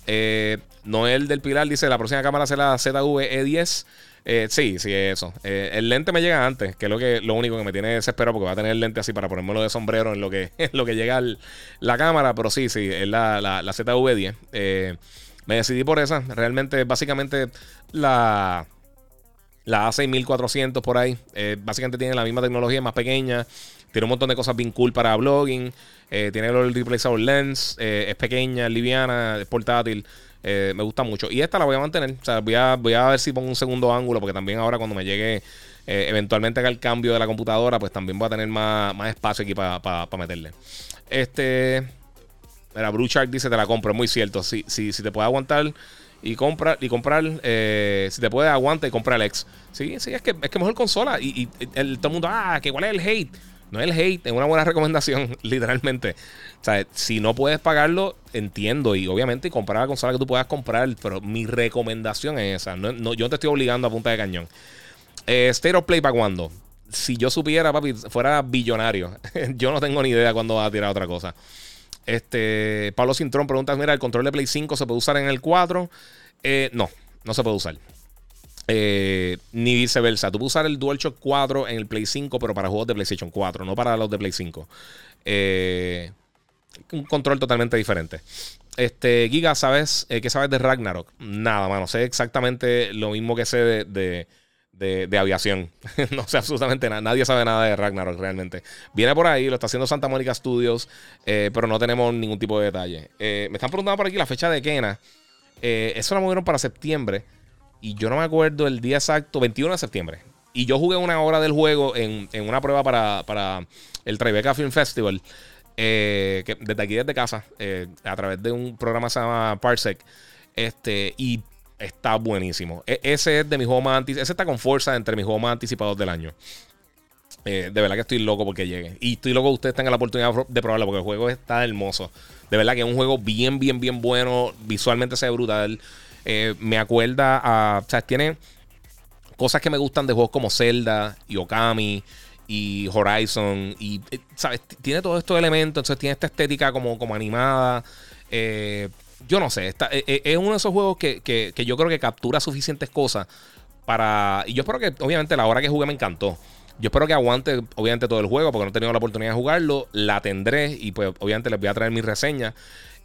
Eh, Noel del Pilar dice: La próxima cámara será la ZV-E10. Eh, sí, sí, eso. Eh, el lente me llega antes, que es lo, que, lo único que me tiene desesperado porque va a tener el lente así para ponérmelo de sombrero en lo que, lo que llega la cámara. Pero sí, sí, es la, la, la ZV-10. me decidí por esa. Realmente, básicamente, la la A6400 por ahí. Eh, básicamente tiene la misma tecnología, más pequeña. Tiene un montón de cosas bien cool para blogging. Eh, tiene el replaceable lens. Eh, es pequeña, liviana, es portátil. Me gusta mucho. Y esta la voy a mantener. O sea, voy a, voy a ver si pongo un segundo ángulo. Porque también ahora cuando me llegue eventualmente haga el cambio de la computadora, pues también voy a tener más, espacio aquí para meterle. Este. Mira, Blue Shark dice: Te la compro. Es muy cierto. Si, si, si te puede aguantar y comprar, y comprar eh, si te puede aguantar y comprar el X. Sí, sí, es que es que mejor consola. Y, el, todo el mundo, ah, que cuál es el hate. No es el hate, es una buena recomendación, literalmente. O sea, si no puedes pagarlo, entiendo. Y obviamente comprar la consola que tú puedas comprar. Pero mi recomendación es esa. No, yo no te estoy obligando a punta de cañón. Eh, State of Play para cuando. Si yo supiera, papi, fuera billonario. yo no tengo ni idea cuándo va a tirar otra cosa. Este, Pablo Cintrón pregunta: Mira, ¿el control de Play 5 se puede usar en el 4? Eh, no, no se puede usar. Eh, ni viceversa. Tú puedes usar el DualShock 4 en el Play 5, pero para juegos de PlayStation 4, no para los de Play 5. Eh, un control totalmente diferente. Este, Giga, ¿sabes qué sabes de Ragnarok? Nada, mano. Sé exactamente lo mismo que sé de de, aviación. no sé absolutamente nada. Nadie sabe nada de Ragnarok realmente. Viene por ahí, lo está haciendo Santa Mónica Studios, eh, pero no tenemos ningún tipo de detalle. Eh, me están preguntando por aquí la fecha de Kena. Eh, eso la movieron para septiembre. Y yo no me acuerdo el día exacto, 21 de septiembre. Y yo jugué una hora del juego en, una prueba para, el Tribeca Film Festival. que desde aquí, desde casa, a través de un programa que se llama Parsec. Este, y está buenísimo. E, ese es de mi juego más anticipados. Ese está con fuerza entre mis juegos más anticipados del año. Eh, de verdad que estoy loco porque llegue. Y estoy loco que ustedes tengan la oportunidad de probarlo porque el juego está hermoso. De verdad que es un juego bien, bien, bien bueno. Visualmente se ve brutal. Eh, me acuerda a. O sea, tiene cosas que me gustan de juegos como Zelda y Okami y Horizon. Y, eh, ¿sabes? Tiene todos estos elementos. Entonces tiene esta estética como, como animada. Eh, yo no sé, está, es uno de esos juegos que, yo creo que captura suficientes cosas para... Y yo espero que, obviamente, la hora que jugué me encantó. Yo espero que aguante, obviamente, todo el juego, porque no he tenido la oportunidad de jugarlo. La tendré y, pues, obviamente, les voy a traer mi reseña.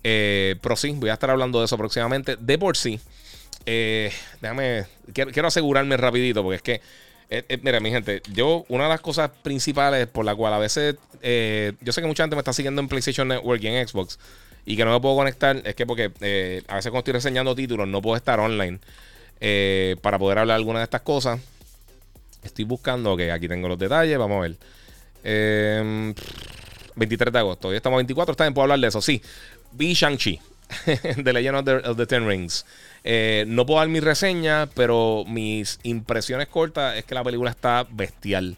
Eh, pero sí, voy a estar hablando de eso próximamente. De por sí, déjame, quiero, asegurarme rapidito, porque es que, mira, mi gente, yo, una de las cosas principales por la cual a veces, yo sé que mucha gente me está siguiendo en PlayStation Network y en Xbox y que no me puedo conectar es que porque eh, a veces cuando estoy reseñando títulos no puedo estar online eh, para poder hablar alguna de estas cosas. Estoy buscando, ok, aquí tengo los detalles, vamos a ver. 23 em, de agosto, hoy estamos 24, está puedo hablar de eso. Sí, vi Shang-Chi, The Legend of the, Ten Rings. Eh, no puedo dar mi reseña, pero mis impresiones cortas es que la película está bestial.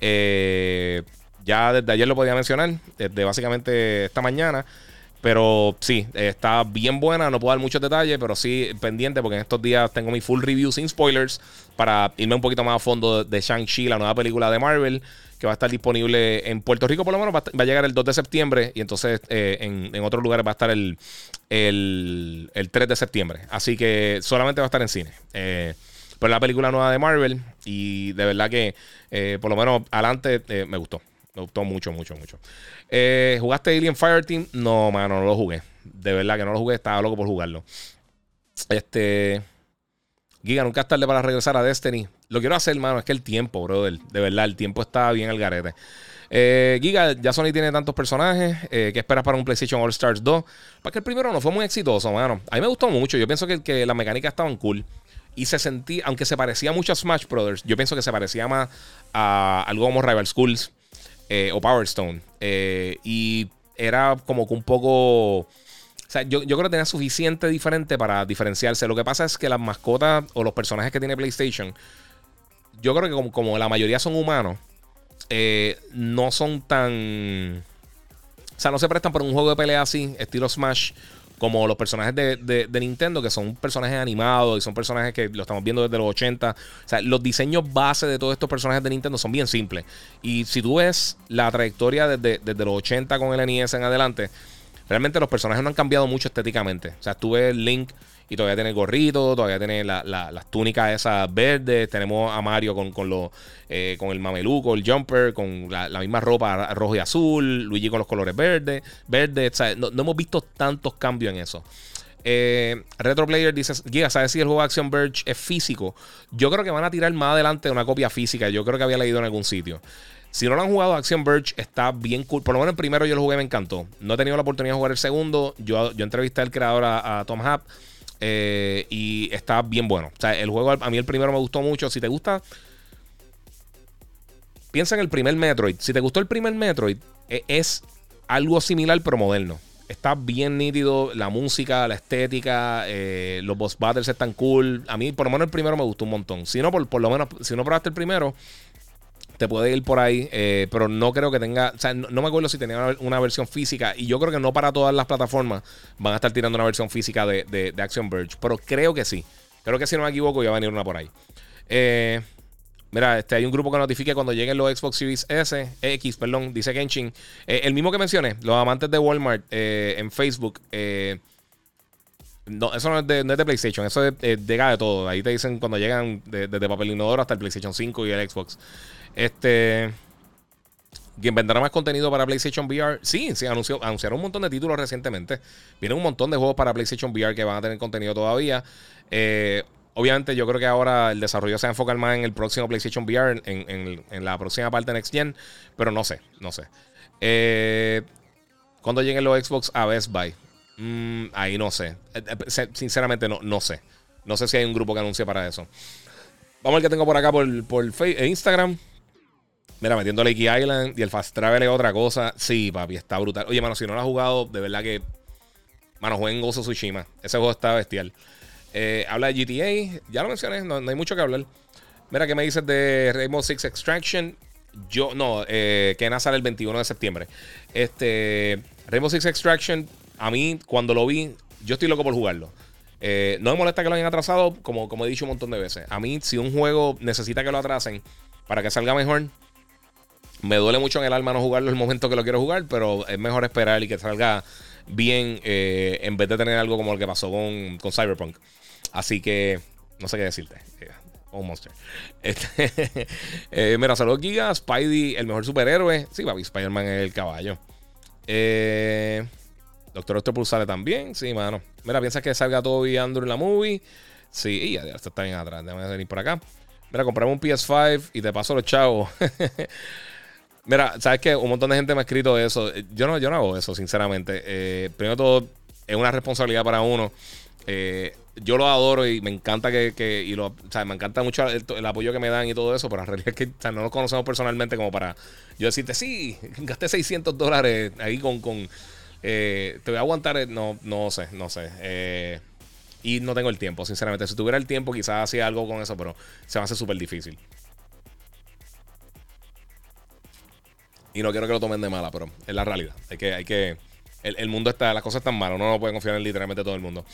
ya desde ayer lo podía mencionar, desde básicamente esta mañana. Pero sí, está bien buena. No puedo dar muchos detalles, pero sí pendiente porque en estos días tengo mi full review sin spoilers para irme un poquito más a fondo de Shang-Chi, la nueva película de Marvel, que va a estar disponible en Puerto Rico por lo menos. Va a llegar el 2 de septiembre y entonces eh, en, otros lugares va a estar el, el, 3 de septiembre. Así que solamente va a estar en cine. Eh, pero la película nueva de Marvel y de verdad que eh, por lo menos adelante me gustó. Me gustó mucho, mucho, mucho. Eh, ¿Jugaste Alien Fireteam? No, mano, no lo jugué. De verdad que no lo jugué. Estaba loco por jugarlo. Este. Giga, nunca es tarde para regresar a Destiny. Lo quiero hacer, mano. Es que el tiempo, brother. De verdad, el tiempo está bien al garete. Eh, Giga, ya Sony tiene tantos personajes. Eh, ¿Qué esperas para un PlayStation All Stars 2? Para que el primero no fue muy exitoso, mano. A mí me gustó mucho. Yo pienso que, que las mecánicas estaban cool. Y se sentía, aunque se parecía mucho a Smash Brothers, yo pienso que se parecía más a algo como Rival Schools eh, o Power Stone. y era como que un poco. O sea, yo, yo, creo que tenía suficiente diferente para diferenciarse. Lo que pasa es que las mascotas o los personajes que tiene PlayStation, yo creo que como, como la mayoría son humanos, eh, no son tan. O sea, no se prestan para un juego de pelea así, estilo Smash, como los personajes de, Nintendo, que son personajes animados y son personajes que lo estamos viendo desde los 80. O sea, los diseños base de todos estos personajes de Nintendo son bien simples. Y si tú ves la trayectoria desde, desde los 80 con el NES en adelante, realmente los personajes no han cambiado mucho estéticamente. O sea, tú ves Link y todavía tiene el gorrito, todavía tiene las túnicas esas verdes. Tenemos a Mario con, con, los, eh, con el mameluco, el jumper, con la, misma ropa rojo y azul. Luigi con los colores verdes. Verde, no, hemos visto tantos cambios en eso. Eh, Retro Player dice: Giga, ¿sabes si el juego Action Verge es físico? Yo creo que van a tirar más adelante una copia física. Yo creo que había leído en algún sitio. Si no lo han jugado, Action Verge está bien cool. Por lo menos el primero yo lo jugué, me encantó. No he tenido la oportunidad de jugar el segundo. Yo, yo entrevisté al creador a, a Tom Happ. Eh, y está bien bueno. O sea, el juego, a mí el primero me gustó mucho. Si te gusta, piensa en el primer Metroid. Si te gustó el primer Metroid, e, es algo similar pero moderno. Está bien nítido, la música, la estética, eh, los boss battles están cool. A mí, por lo menos, el primero me gustó un montón. Si no, por, por lo menos, si no probaste el primero, te puede ir por ahí, eh, pero no creo que tenga, o sea, no, me acuerdo si tenía una, versión física y yo creo que no para todas las plataformas van a estar tirando una versión física de, de, Action Verge, pero creo que sí. Creo que si no me equivoco ya va a venir una por ahí. Eh, mira, este, hay un grupo que notifique cuando lleguen los Xbox Series S, X, perdón, dice Genshin. Eh, el mismo que mencioné, los amantes de Walmart en Facebook. no, eso no es, de, no es de PlayStation, eso es de, de, todo. Ahí te dicen cuando llegan desde papel inodoro hasta el PlayStation 5 y el Xbox. Este. ¿Quién vendrá más contenido para PlayStation VR? Sí, sí, anunció, anunciaron un montón de títulos recientemente. Vienen un montón de juegos para PlayStation VR que van a tener contenido todavía. Eh, obviamente, yo creo que ahora el desarrollo se va a enfocar más en el próximo PlayStation VR, en, la próxima parte Next Gen, pero no sé, no sé. Eh, cuando lleguen los Xbox a Best Buy, mm, ahí no sé. Eh, sinceramente, no, no sé. No sé si hay un grupo que anuncie para eso. Vamos al que tengo por acá por, por Instagram. Mira, metiendo Lakey Island y el Fast Travel es otra cosa. Sí, papi, está brutal. Oye, mano, si no lo has jugado, de verdad que. Mano, jueguen Gozo Tsushima. Ese juego está bestial. Eh, habla de GTA. Ya lo mencioné, no, hay mucho que hablar. Mira, ¿qué me dices de Rainbow Six Extraction? Yo, no, eh, que el 21 de septiembre. Este. Rainbow Six Extraction, a mí, cuando lo vi, yo estoy loco por jugarlo. Eh, no me molesta que lo hayan atrasado, como, como he dicho un montón de veces. A mí, si un juego necesita que lo atrasen para que salga mejor, me duele mucho en el alma no jugarlo el momento que lo quiero jugar, pero es mejor esperar y que salga bien eh, en vez de tener algo como el que pasó con, Cyberpunk. Así que no sé qué decirte. un monster. Este, eh, mira, saludos Giga. Spidey, el mejor superhéroe. Sí, papi, Spider-Man es el caballo. Eh, Doctor Octopus también. Sí, mano. Mira, piensas que salga todo y Andrew en la movie. Sí, ya, ya está bien atrás. Déjame venir por acá. Mira, compramos un PS5 y te paso los chavos. Mira, sabes que un montón de gente me ha escrito eso. Yo no, yo no hago eso, sinceramente. Eh, primero todo, es una responsabilidad para uno. Eh, yo lo adoro y me encanta que, y lo, o sea, me encanta mucho el, apoyo que me dan y todo eso, pero en realidad es que no nos conocemos personalmente como para yo decirte, sí, gasté 600 dólares ahí con, con eh, te voy a aguantar, no, no sé, no sé. y no tengo el tiempo, sinceramente. Si tuviera el tiempo, quizás hacía algo con eso, pero se me hace súper difícil. Y no quiero que lo tomen de mala, pero es la realidad. Hay que, hay que. El, mundo está, las cosas están malas. Uno no puede confiar en literalmente todo el mundo.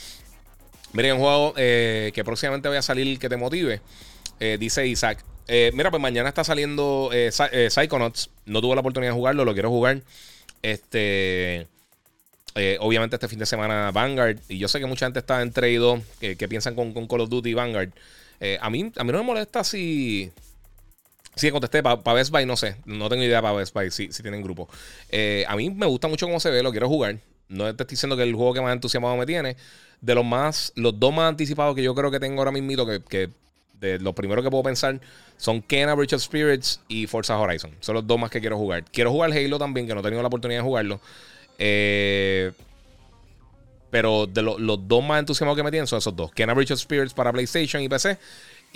Miren, un juego eh, que próximamente voy a salir que te motive. Eh, dice Isaac. Eh, mira, pues mañana está saliendo Psychonauts. No tuve la oportunidad de jugarlo, lo quiero jugar. Este. obviamente este fin de semana Vanguard. Y yo sé que mucha gente está entre y dos que, piensan con, con, Call of Duty y Vanguard. a, mí, a mí no me molesta si Sí, contesté. Para Best Buy, no sé. No tengo idea para Best Buy si, si tienen grupo. Eh, a mí me gusta mucho cómo se ve, lo quiero jugar. No te estoy diciendo que el juego que más entusiasmado me tiene. De los más, los dos más anticipados que yo creo que tengo ahora mismo, que, que de los primeros que puedo pensar son Kena of Spirits y Forza Horizon. Son los dos más que quiero jugar. Quiero jugar Halo también, que no he tenido la oportunidad de jugarlo. Eh, pero de los dos más entusiasmados que me tienen son esos dos. Kena of Spirits para PlayStation y PC.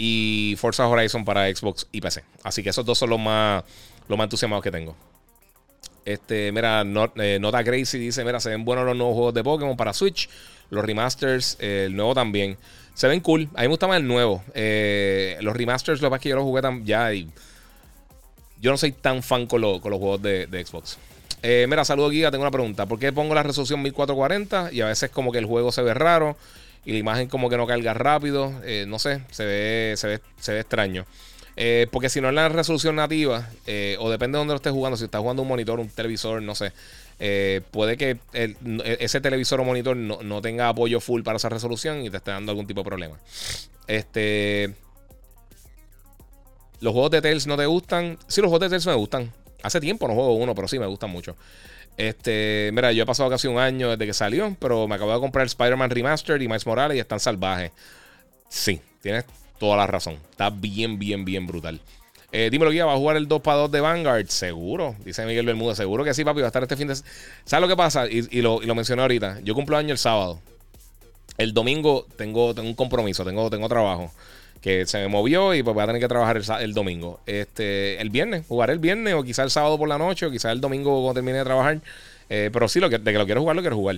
Y Forza Horizon para Xbox y PC. Así que esos dos son los más, los más entusiasmados que tengo. Este, mira, eh, Nota Crazy dice: Mira, se ven buenos los nuevos juegos de Pokémon para Switch. Los remasters, eh, el nuevo también. Se ven cool. A mí me gusta más el nuevo. Eh, los remasters, lo que que yo los jugué tan, ya y. Yo no soy tan fan con, con los juegos de, de Xbox. Mira, saludo Giga, tengo una pregunta. ¿Por qué pongo la resolución 1440 y a veces como que el juego se ve raro y la imagen como que no carga rápido? Eh, no sé, se ve, se ve, se ve extraño. Eh, porque si no es la resolución nativa, o depende de dónde lo estés jugando, si estás jugando un monitor, un televisor, no sé, puede que ese televisor o monitor no, no, tenga apoyo full para esa resolución y te esté dando algún tipo de problema. Este. ¿Los juegos de Tales no te gustan? Sí, los juegos de Tales me gustan. Hace tiempo no juego uno, pero sí me gustan mucho. Este, mira, yo he pasado casi un año desde que salió, pero me acabo de comprar Spider-Man Remastered y Miles Morales y están salvajes. Sí, tienes toda la razón. Está bien, bien, bien brutal. Eh, dímelo, guía, ¿va a jugar el 2 para 2 de Vanguard? Seguro, dice Miguel Bermúdez. Seguro que sí, papi, va a estar este fin de ¿Sabes lo que pasa? Y, lo, y lo, mencioné ahorita. Yo cumplo año el sábado. El domingo tengo, tengo un compromiso, tengo, tengo trabajo que se me movió y pues voy a tener que trabajar el, domingo. Este, el viernes, jugaré el viernes o quizás el sábado por la noche o quizás el domingo cuando termine de trabajar. Eh, pero sí, lo que, de que lo quiero jugar, lo quiero jugar.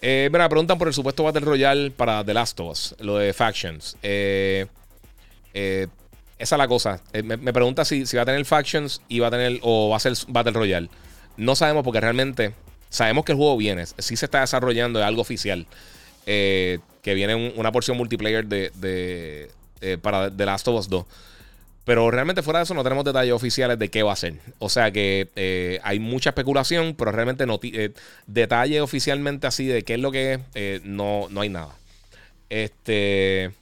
Eh, me preguntan por el supuesto Battle Royale para The Last of Us, lo de Factions. Eh, esa es la cosa. Me, pregunta si, si va a tener Factions y va a tener o va a ser Battle Royale. No sabemos porque realmente sabemos que el juego viene. Sí se está desarrollando, es algo oficial. que viene una porción multiplayer de, eh, para The Last of Us 2. Pero realmente fuera de eso no tenemos detalles oficiales de qué va a ser. O sea que eh, hay mucha especulación, pero realmente no eh, detalles oficialmente así de qué es lo que es, no, no hay nada. Este.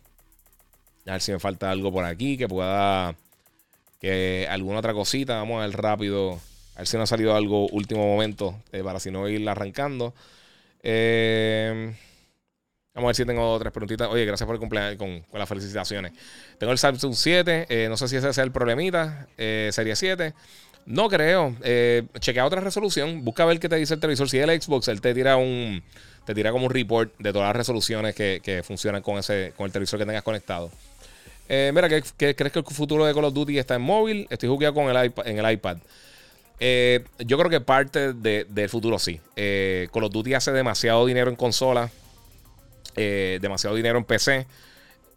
A ver si me falta algo por aquí que pueda. Que alguna otra cosita. Vamos a ver rápido. A ver si no ha salido algo último momento. para si no ir arrancando. Eh. Vamos a ver si tengo otras preguntitas. Oye, gracias por el cumpleaños con, las felicitaciones. Tengo el Samsung 7. Eh, no sé si ese es el problemita. Eh, serie 7. No creo. Eh, chequea otra resolución. Busca ver qué te dice el televisor. Si es el Xbox, él te tira un. Te tira como un report de todas las resoluciones que, funcionan con ese. con el televisor que tengas conectado. Eh, mira, ¿qué, crees que el futuro de Call of Duty está en móvil? Estoy jugando con el iPad, en el iPad. yo creo que parte del futuro sí. Call of Duty hace demasiado dinero en consola. Eh, demasiado dinero en PC.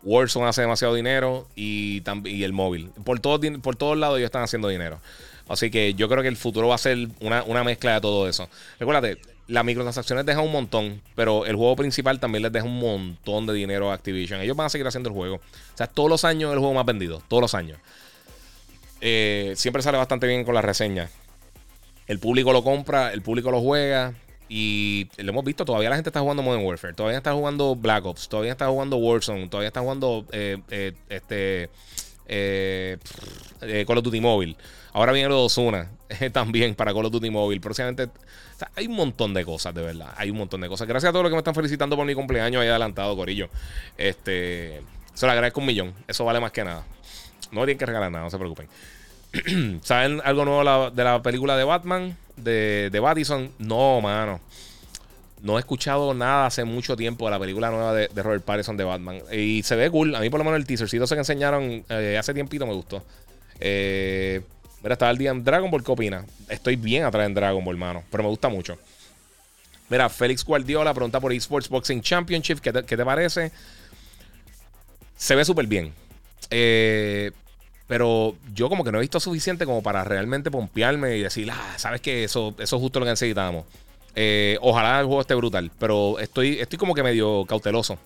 Warzone hace demasiado dinero y, y el móvil. Por, todo, por todos lados ellos están haciendo dinero. Así que yo creo que el futuro va a ser una, mezcla de todo eso. Recuérdate, las microtransacciones dejan un montón, pero el juego principal también les deja un montón de dinero a Activision. Ellos van a seguir haciendo el juego. O sea, todos los años el juego más vendido. Todos los años. Eh, siempre sale bastante bien con las reseñas. El público lo compra, el público lo juega. Y lo hemos visto, todavía la gente está jugando Modern Warfare, todavía está jugando Black Ops, todavía está jugando Warzone, todavía está jugando eh, eh, este eh, Call of Duty Mobile. Ahora viene los Osuna también para Call of Duty Mobile. Próximamente hay un montón de cosas, de verdad. Hay un montón de cosas. Gracias a todos los que me están felicitando por mi cumpleaños ahí adelantado, Corillo. Este, se lo agradezco un millón. Eso vale más que nada. No tienen que regalar nada, no se preocupen. ¿Saben algo nuevo de la película de Batman? De, de Battison? No, mano. No he escuchado nada hace mucho tiempo de la película nueva de, Robert Pattinson de Batman. Y se ve cool. A mí, por lo menos, el teasercito ese que enseñaron eh, hace tiempito me gustó. Eh, mira, estaba el día en Dragon Ball. ¿Qué opina? Estoy bien atrás en Dragon Ball, hermano. Pero me gusta mucho. Mira, Félix Guardiola pregunta por Esports Boxing Championship. ¿Qué qué te parece? Se ve súper bien. Eh, pero yo como que no he visto suficiente como para realmente pompearme y decir, ah, sabes que eso, eso es justo lo que necesitamos. Eh, ojalá el juego esté brutal, pero estoy, estoy como que medio cauteloso.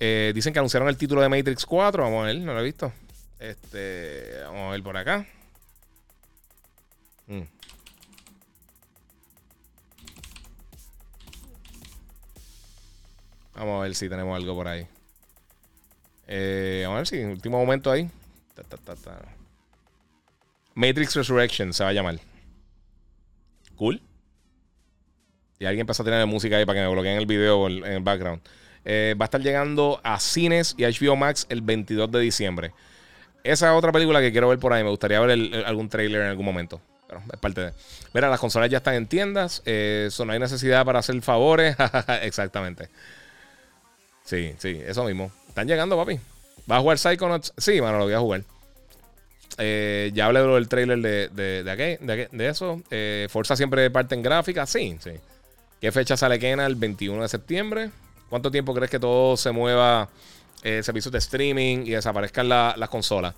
Eh, dicen que anunciaron el título de Matrix 4. Vamos a ver, no lo he visto. Este, vamos a ver por acá. Mm. Vamos a ver si tenemos algo por ahí. Eh, vamos a ver si, último momento ahí. Matrix Resurrection se va a llamar. Cool. Y alguien empezó a tener música ahí para que me bloqueen el video en el background. Eh, va a estar llegando a cines y HBO Max el 22 de diciembre. Esa es otra película que quiero ver por ahí. Me gustaría ver algún trailer en algún momento. Pero es parte de. Mira, las consolas ya están en tiendas. Eh, no hay necesidad para hacer favores. Exactamente. Sí, sí, eso mismo. Están llegando, papi. ¿Vas a jugar Psychonauts? Sí, mano, lo voy a jugar. Eh, ya hablé del trailer de, de, de, de, eso. Eh, Forza siempre parte en gráfica. Sí, sí. ¿Qué fecha sale Kena? El 21 de septiembre. ¿Cuánto tiempo crees que todo se mueva? Eh, servicios de streaming y desaparezcan las consolas.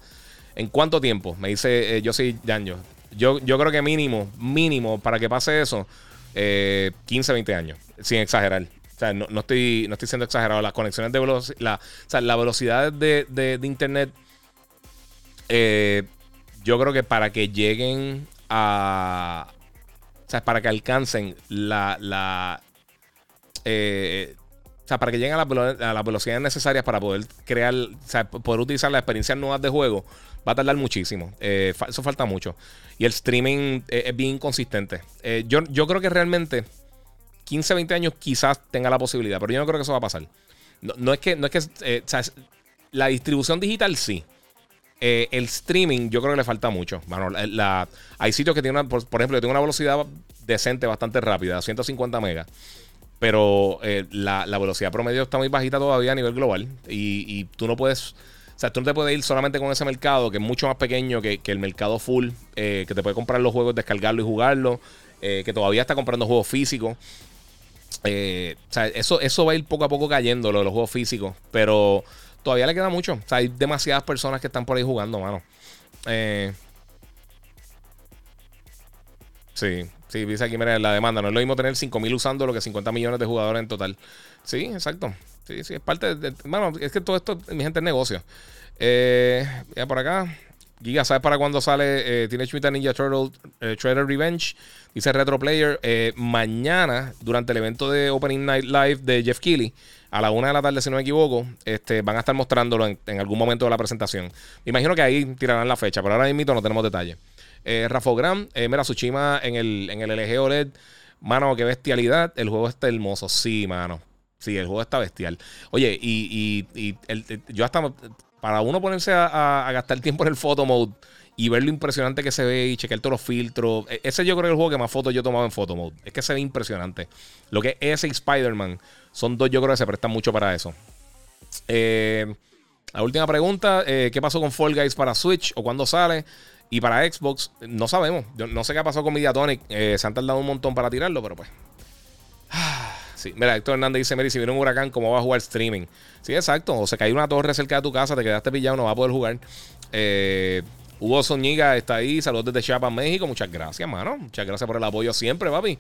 ¿En cuánto tiempo? Me dice eh, yo soy Danjo. Yo, yo creo que mínimo, mínimo, para que pase eso, 15, 20 años, sin exagerar. O sea, no, estoy, no estoy siendo exagerado. Las conexiones de velocidad, la, o sea, la velocidad de, de, internet, eh, yo creo que para que lleguen a. O sea, para que alcancen la. eh, o sea, para que lleguen a, la, las velocidades necesarias para poder crear, o sea, poder utilizar las experiencias nuevas de juego, va a tardar muchísimo. Eh, eso falta mucho. Y el streaming es bien inconsistente. yo, yo creo que realmente 15, 20 años quizás tenga la posibilidad, pero yo no creo que eso va a pasar. No, es que, no es que eh, la distribución digital sí. Eh, el streaming yo creo que le falta mucho. hay sitios que tienen, por, ejemplo, yo tengo una velocidad decente, bastante rápida, 150 megas. Pero eh, la, velocidad promedio está muy bajita todavía a nivel global. Y, tú no puedes. O sea, tú no te puedes ir solamente con ese mercado que es mucho más pequeño que, el mercado full, que te puede comprar los juegos, descargarlo y jugarlo, que todavía está comprando juegos físicos. Eh, eso, eso va a ir poco a poco cayendo, lo de los juegos físicos. Pero todavía le queda mucho. O sea, hay demasiadas personas que están por ahí jugando, mano. Eh, sí, sí, dice aquí, mira, la demanda. No es lo mismo tener 5.000 usando lo que 50 millones de jugadores en total. Sí, exacto. Sí, sí, es parte de. Bueno, es que todo esto, mi gente, es negocio. Eh, ya por acá. Giga, ¿sabes para cuándo sale eh, Teenage Mutant Ninja Turtle eh, Revenge? Dice Retro Player. Eh, mañana, durante el evento de Opening Night Live de Jeff Keighley, a la una de la tarde, si no me equivoco, este, van a estar mostrándolo en, algún momento de la presentación. Me imagino que ahí tirarán la fecha, pero ahora mismo no tenemos detalles. Eh, Rafa Gram, eh, mira, Tsushima en el, en el LG OLED. Mano, qué bestialidad. El juego está hermoso. Sí, mano. Sí, el juego está bestial. Oye, y, y, yo hasta para uno ponerse a, gastar tiempo en el photo mode y ver lo impresionante que se ve y chequear todos los filtros. E, ese yo creo que es el juego que más fotos yo he tomado en photo mode. Es que se ve impresionante. Lo que es ese y Spider-Man son dos, yo creo que se prestan mucho para eso. Eh, la última pregunta: eh, ¿qué pasó con Fall Guys para Switch o cuándo sale? Y para Xbox, no sabemos. Yo no sé qué ha pasado con Mediatonic. Eh, se han tardado un montón para tirarlo, pero pues. Sí, mira, Héctor Hernández dice: Mary, si viene un huracán, ¿cómo va a jugar streaming? Sí, exacto. O se cayó una torre cerca de tu casa, te quedaste pillado, no va a poder jugar. Eh, Hugo Soñiga está ahí. Saludos desde Chiapas, México. Muchas gracias, mano. Muchas gracias por el apoyo siempre, papi.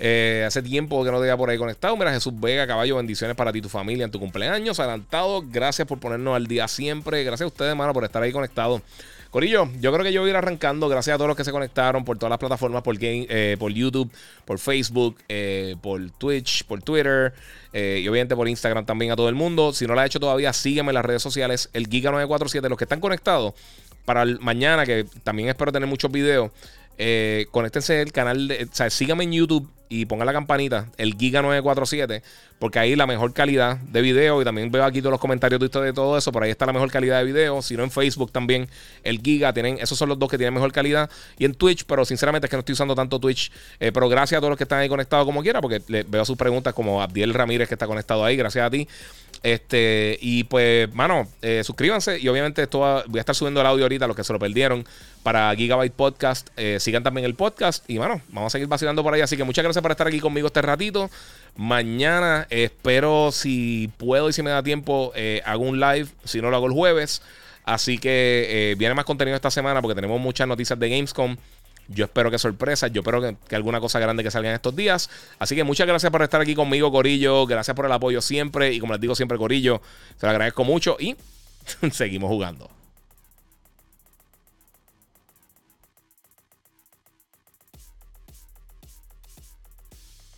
Eh, hace tiempo que no te veía por ahí conectado. Mira, Jesús Vega, caballo, bendiciones para ti y tu familia en tu cumpleaños. Adelantado. Gracias por ponernos al día siempre. Gracias a ustedes, mano, por estar ahí conectados. Corillo, yo creo que yo voy a ir arrancando. Gracias a todos los que se conectaron por todas las plataformas, por, game, eh, por YouTube, por Facebook, eh, por Twitch, por Twitter eh, y obviamente por Instagram también a todo el mundo. Si no lo ha hecho todavía, sígueme en las redes sociales, el Giga947. Los que están conectados para mañana, que también espero tener muchos videos. Conéctense al canal, de, o sea, síganme en YouTube y pongan la campanita, el Giga947, porque ahí la mejor calidad de video y también veo aquí todos los comentarios de de todo eso, por ahí está la mejor calidad de video, si no en Facebook también el Giga, tienen, esos son los dos que tienen mejor calidad y en Twitch, pero sinceramente es que no estoy usando tanto Twitch, eh, pero gracias a todos los que están ahí conectados como quiera, porque veo sus preguntas como Abdiel Ramírez que está conectado ahí, gracias a ti. Este, y pues, mano, eh, suscríbanse. Y obviamente esto voy a estar subiendo el audio ahorita, los que se lo perdieron, para Gigabyte Podcast. Eh, sigan también el podcast. Y bueno, vamos a seguir vacilando por ahí. Así que muchas gracias por estar aquí conmigo este ratito. Mañana espero, si puedo y si me da tiempo, eh, hago un live. Si no lo hago el jueves. Así que viene más contenido esta semana porque tenemos muchas noticias de Gamescom. Yo espero que sorpresas, yo espero que, alguna cosa grande que salga en estos días. Así que muchas gracias por estar aquí conmigo, Corillo. Gracias por el apoyo siempre. Y como les digo siempre, Corillo, se lo agradezco mucho y seguimos jugando.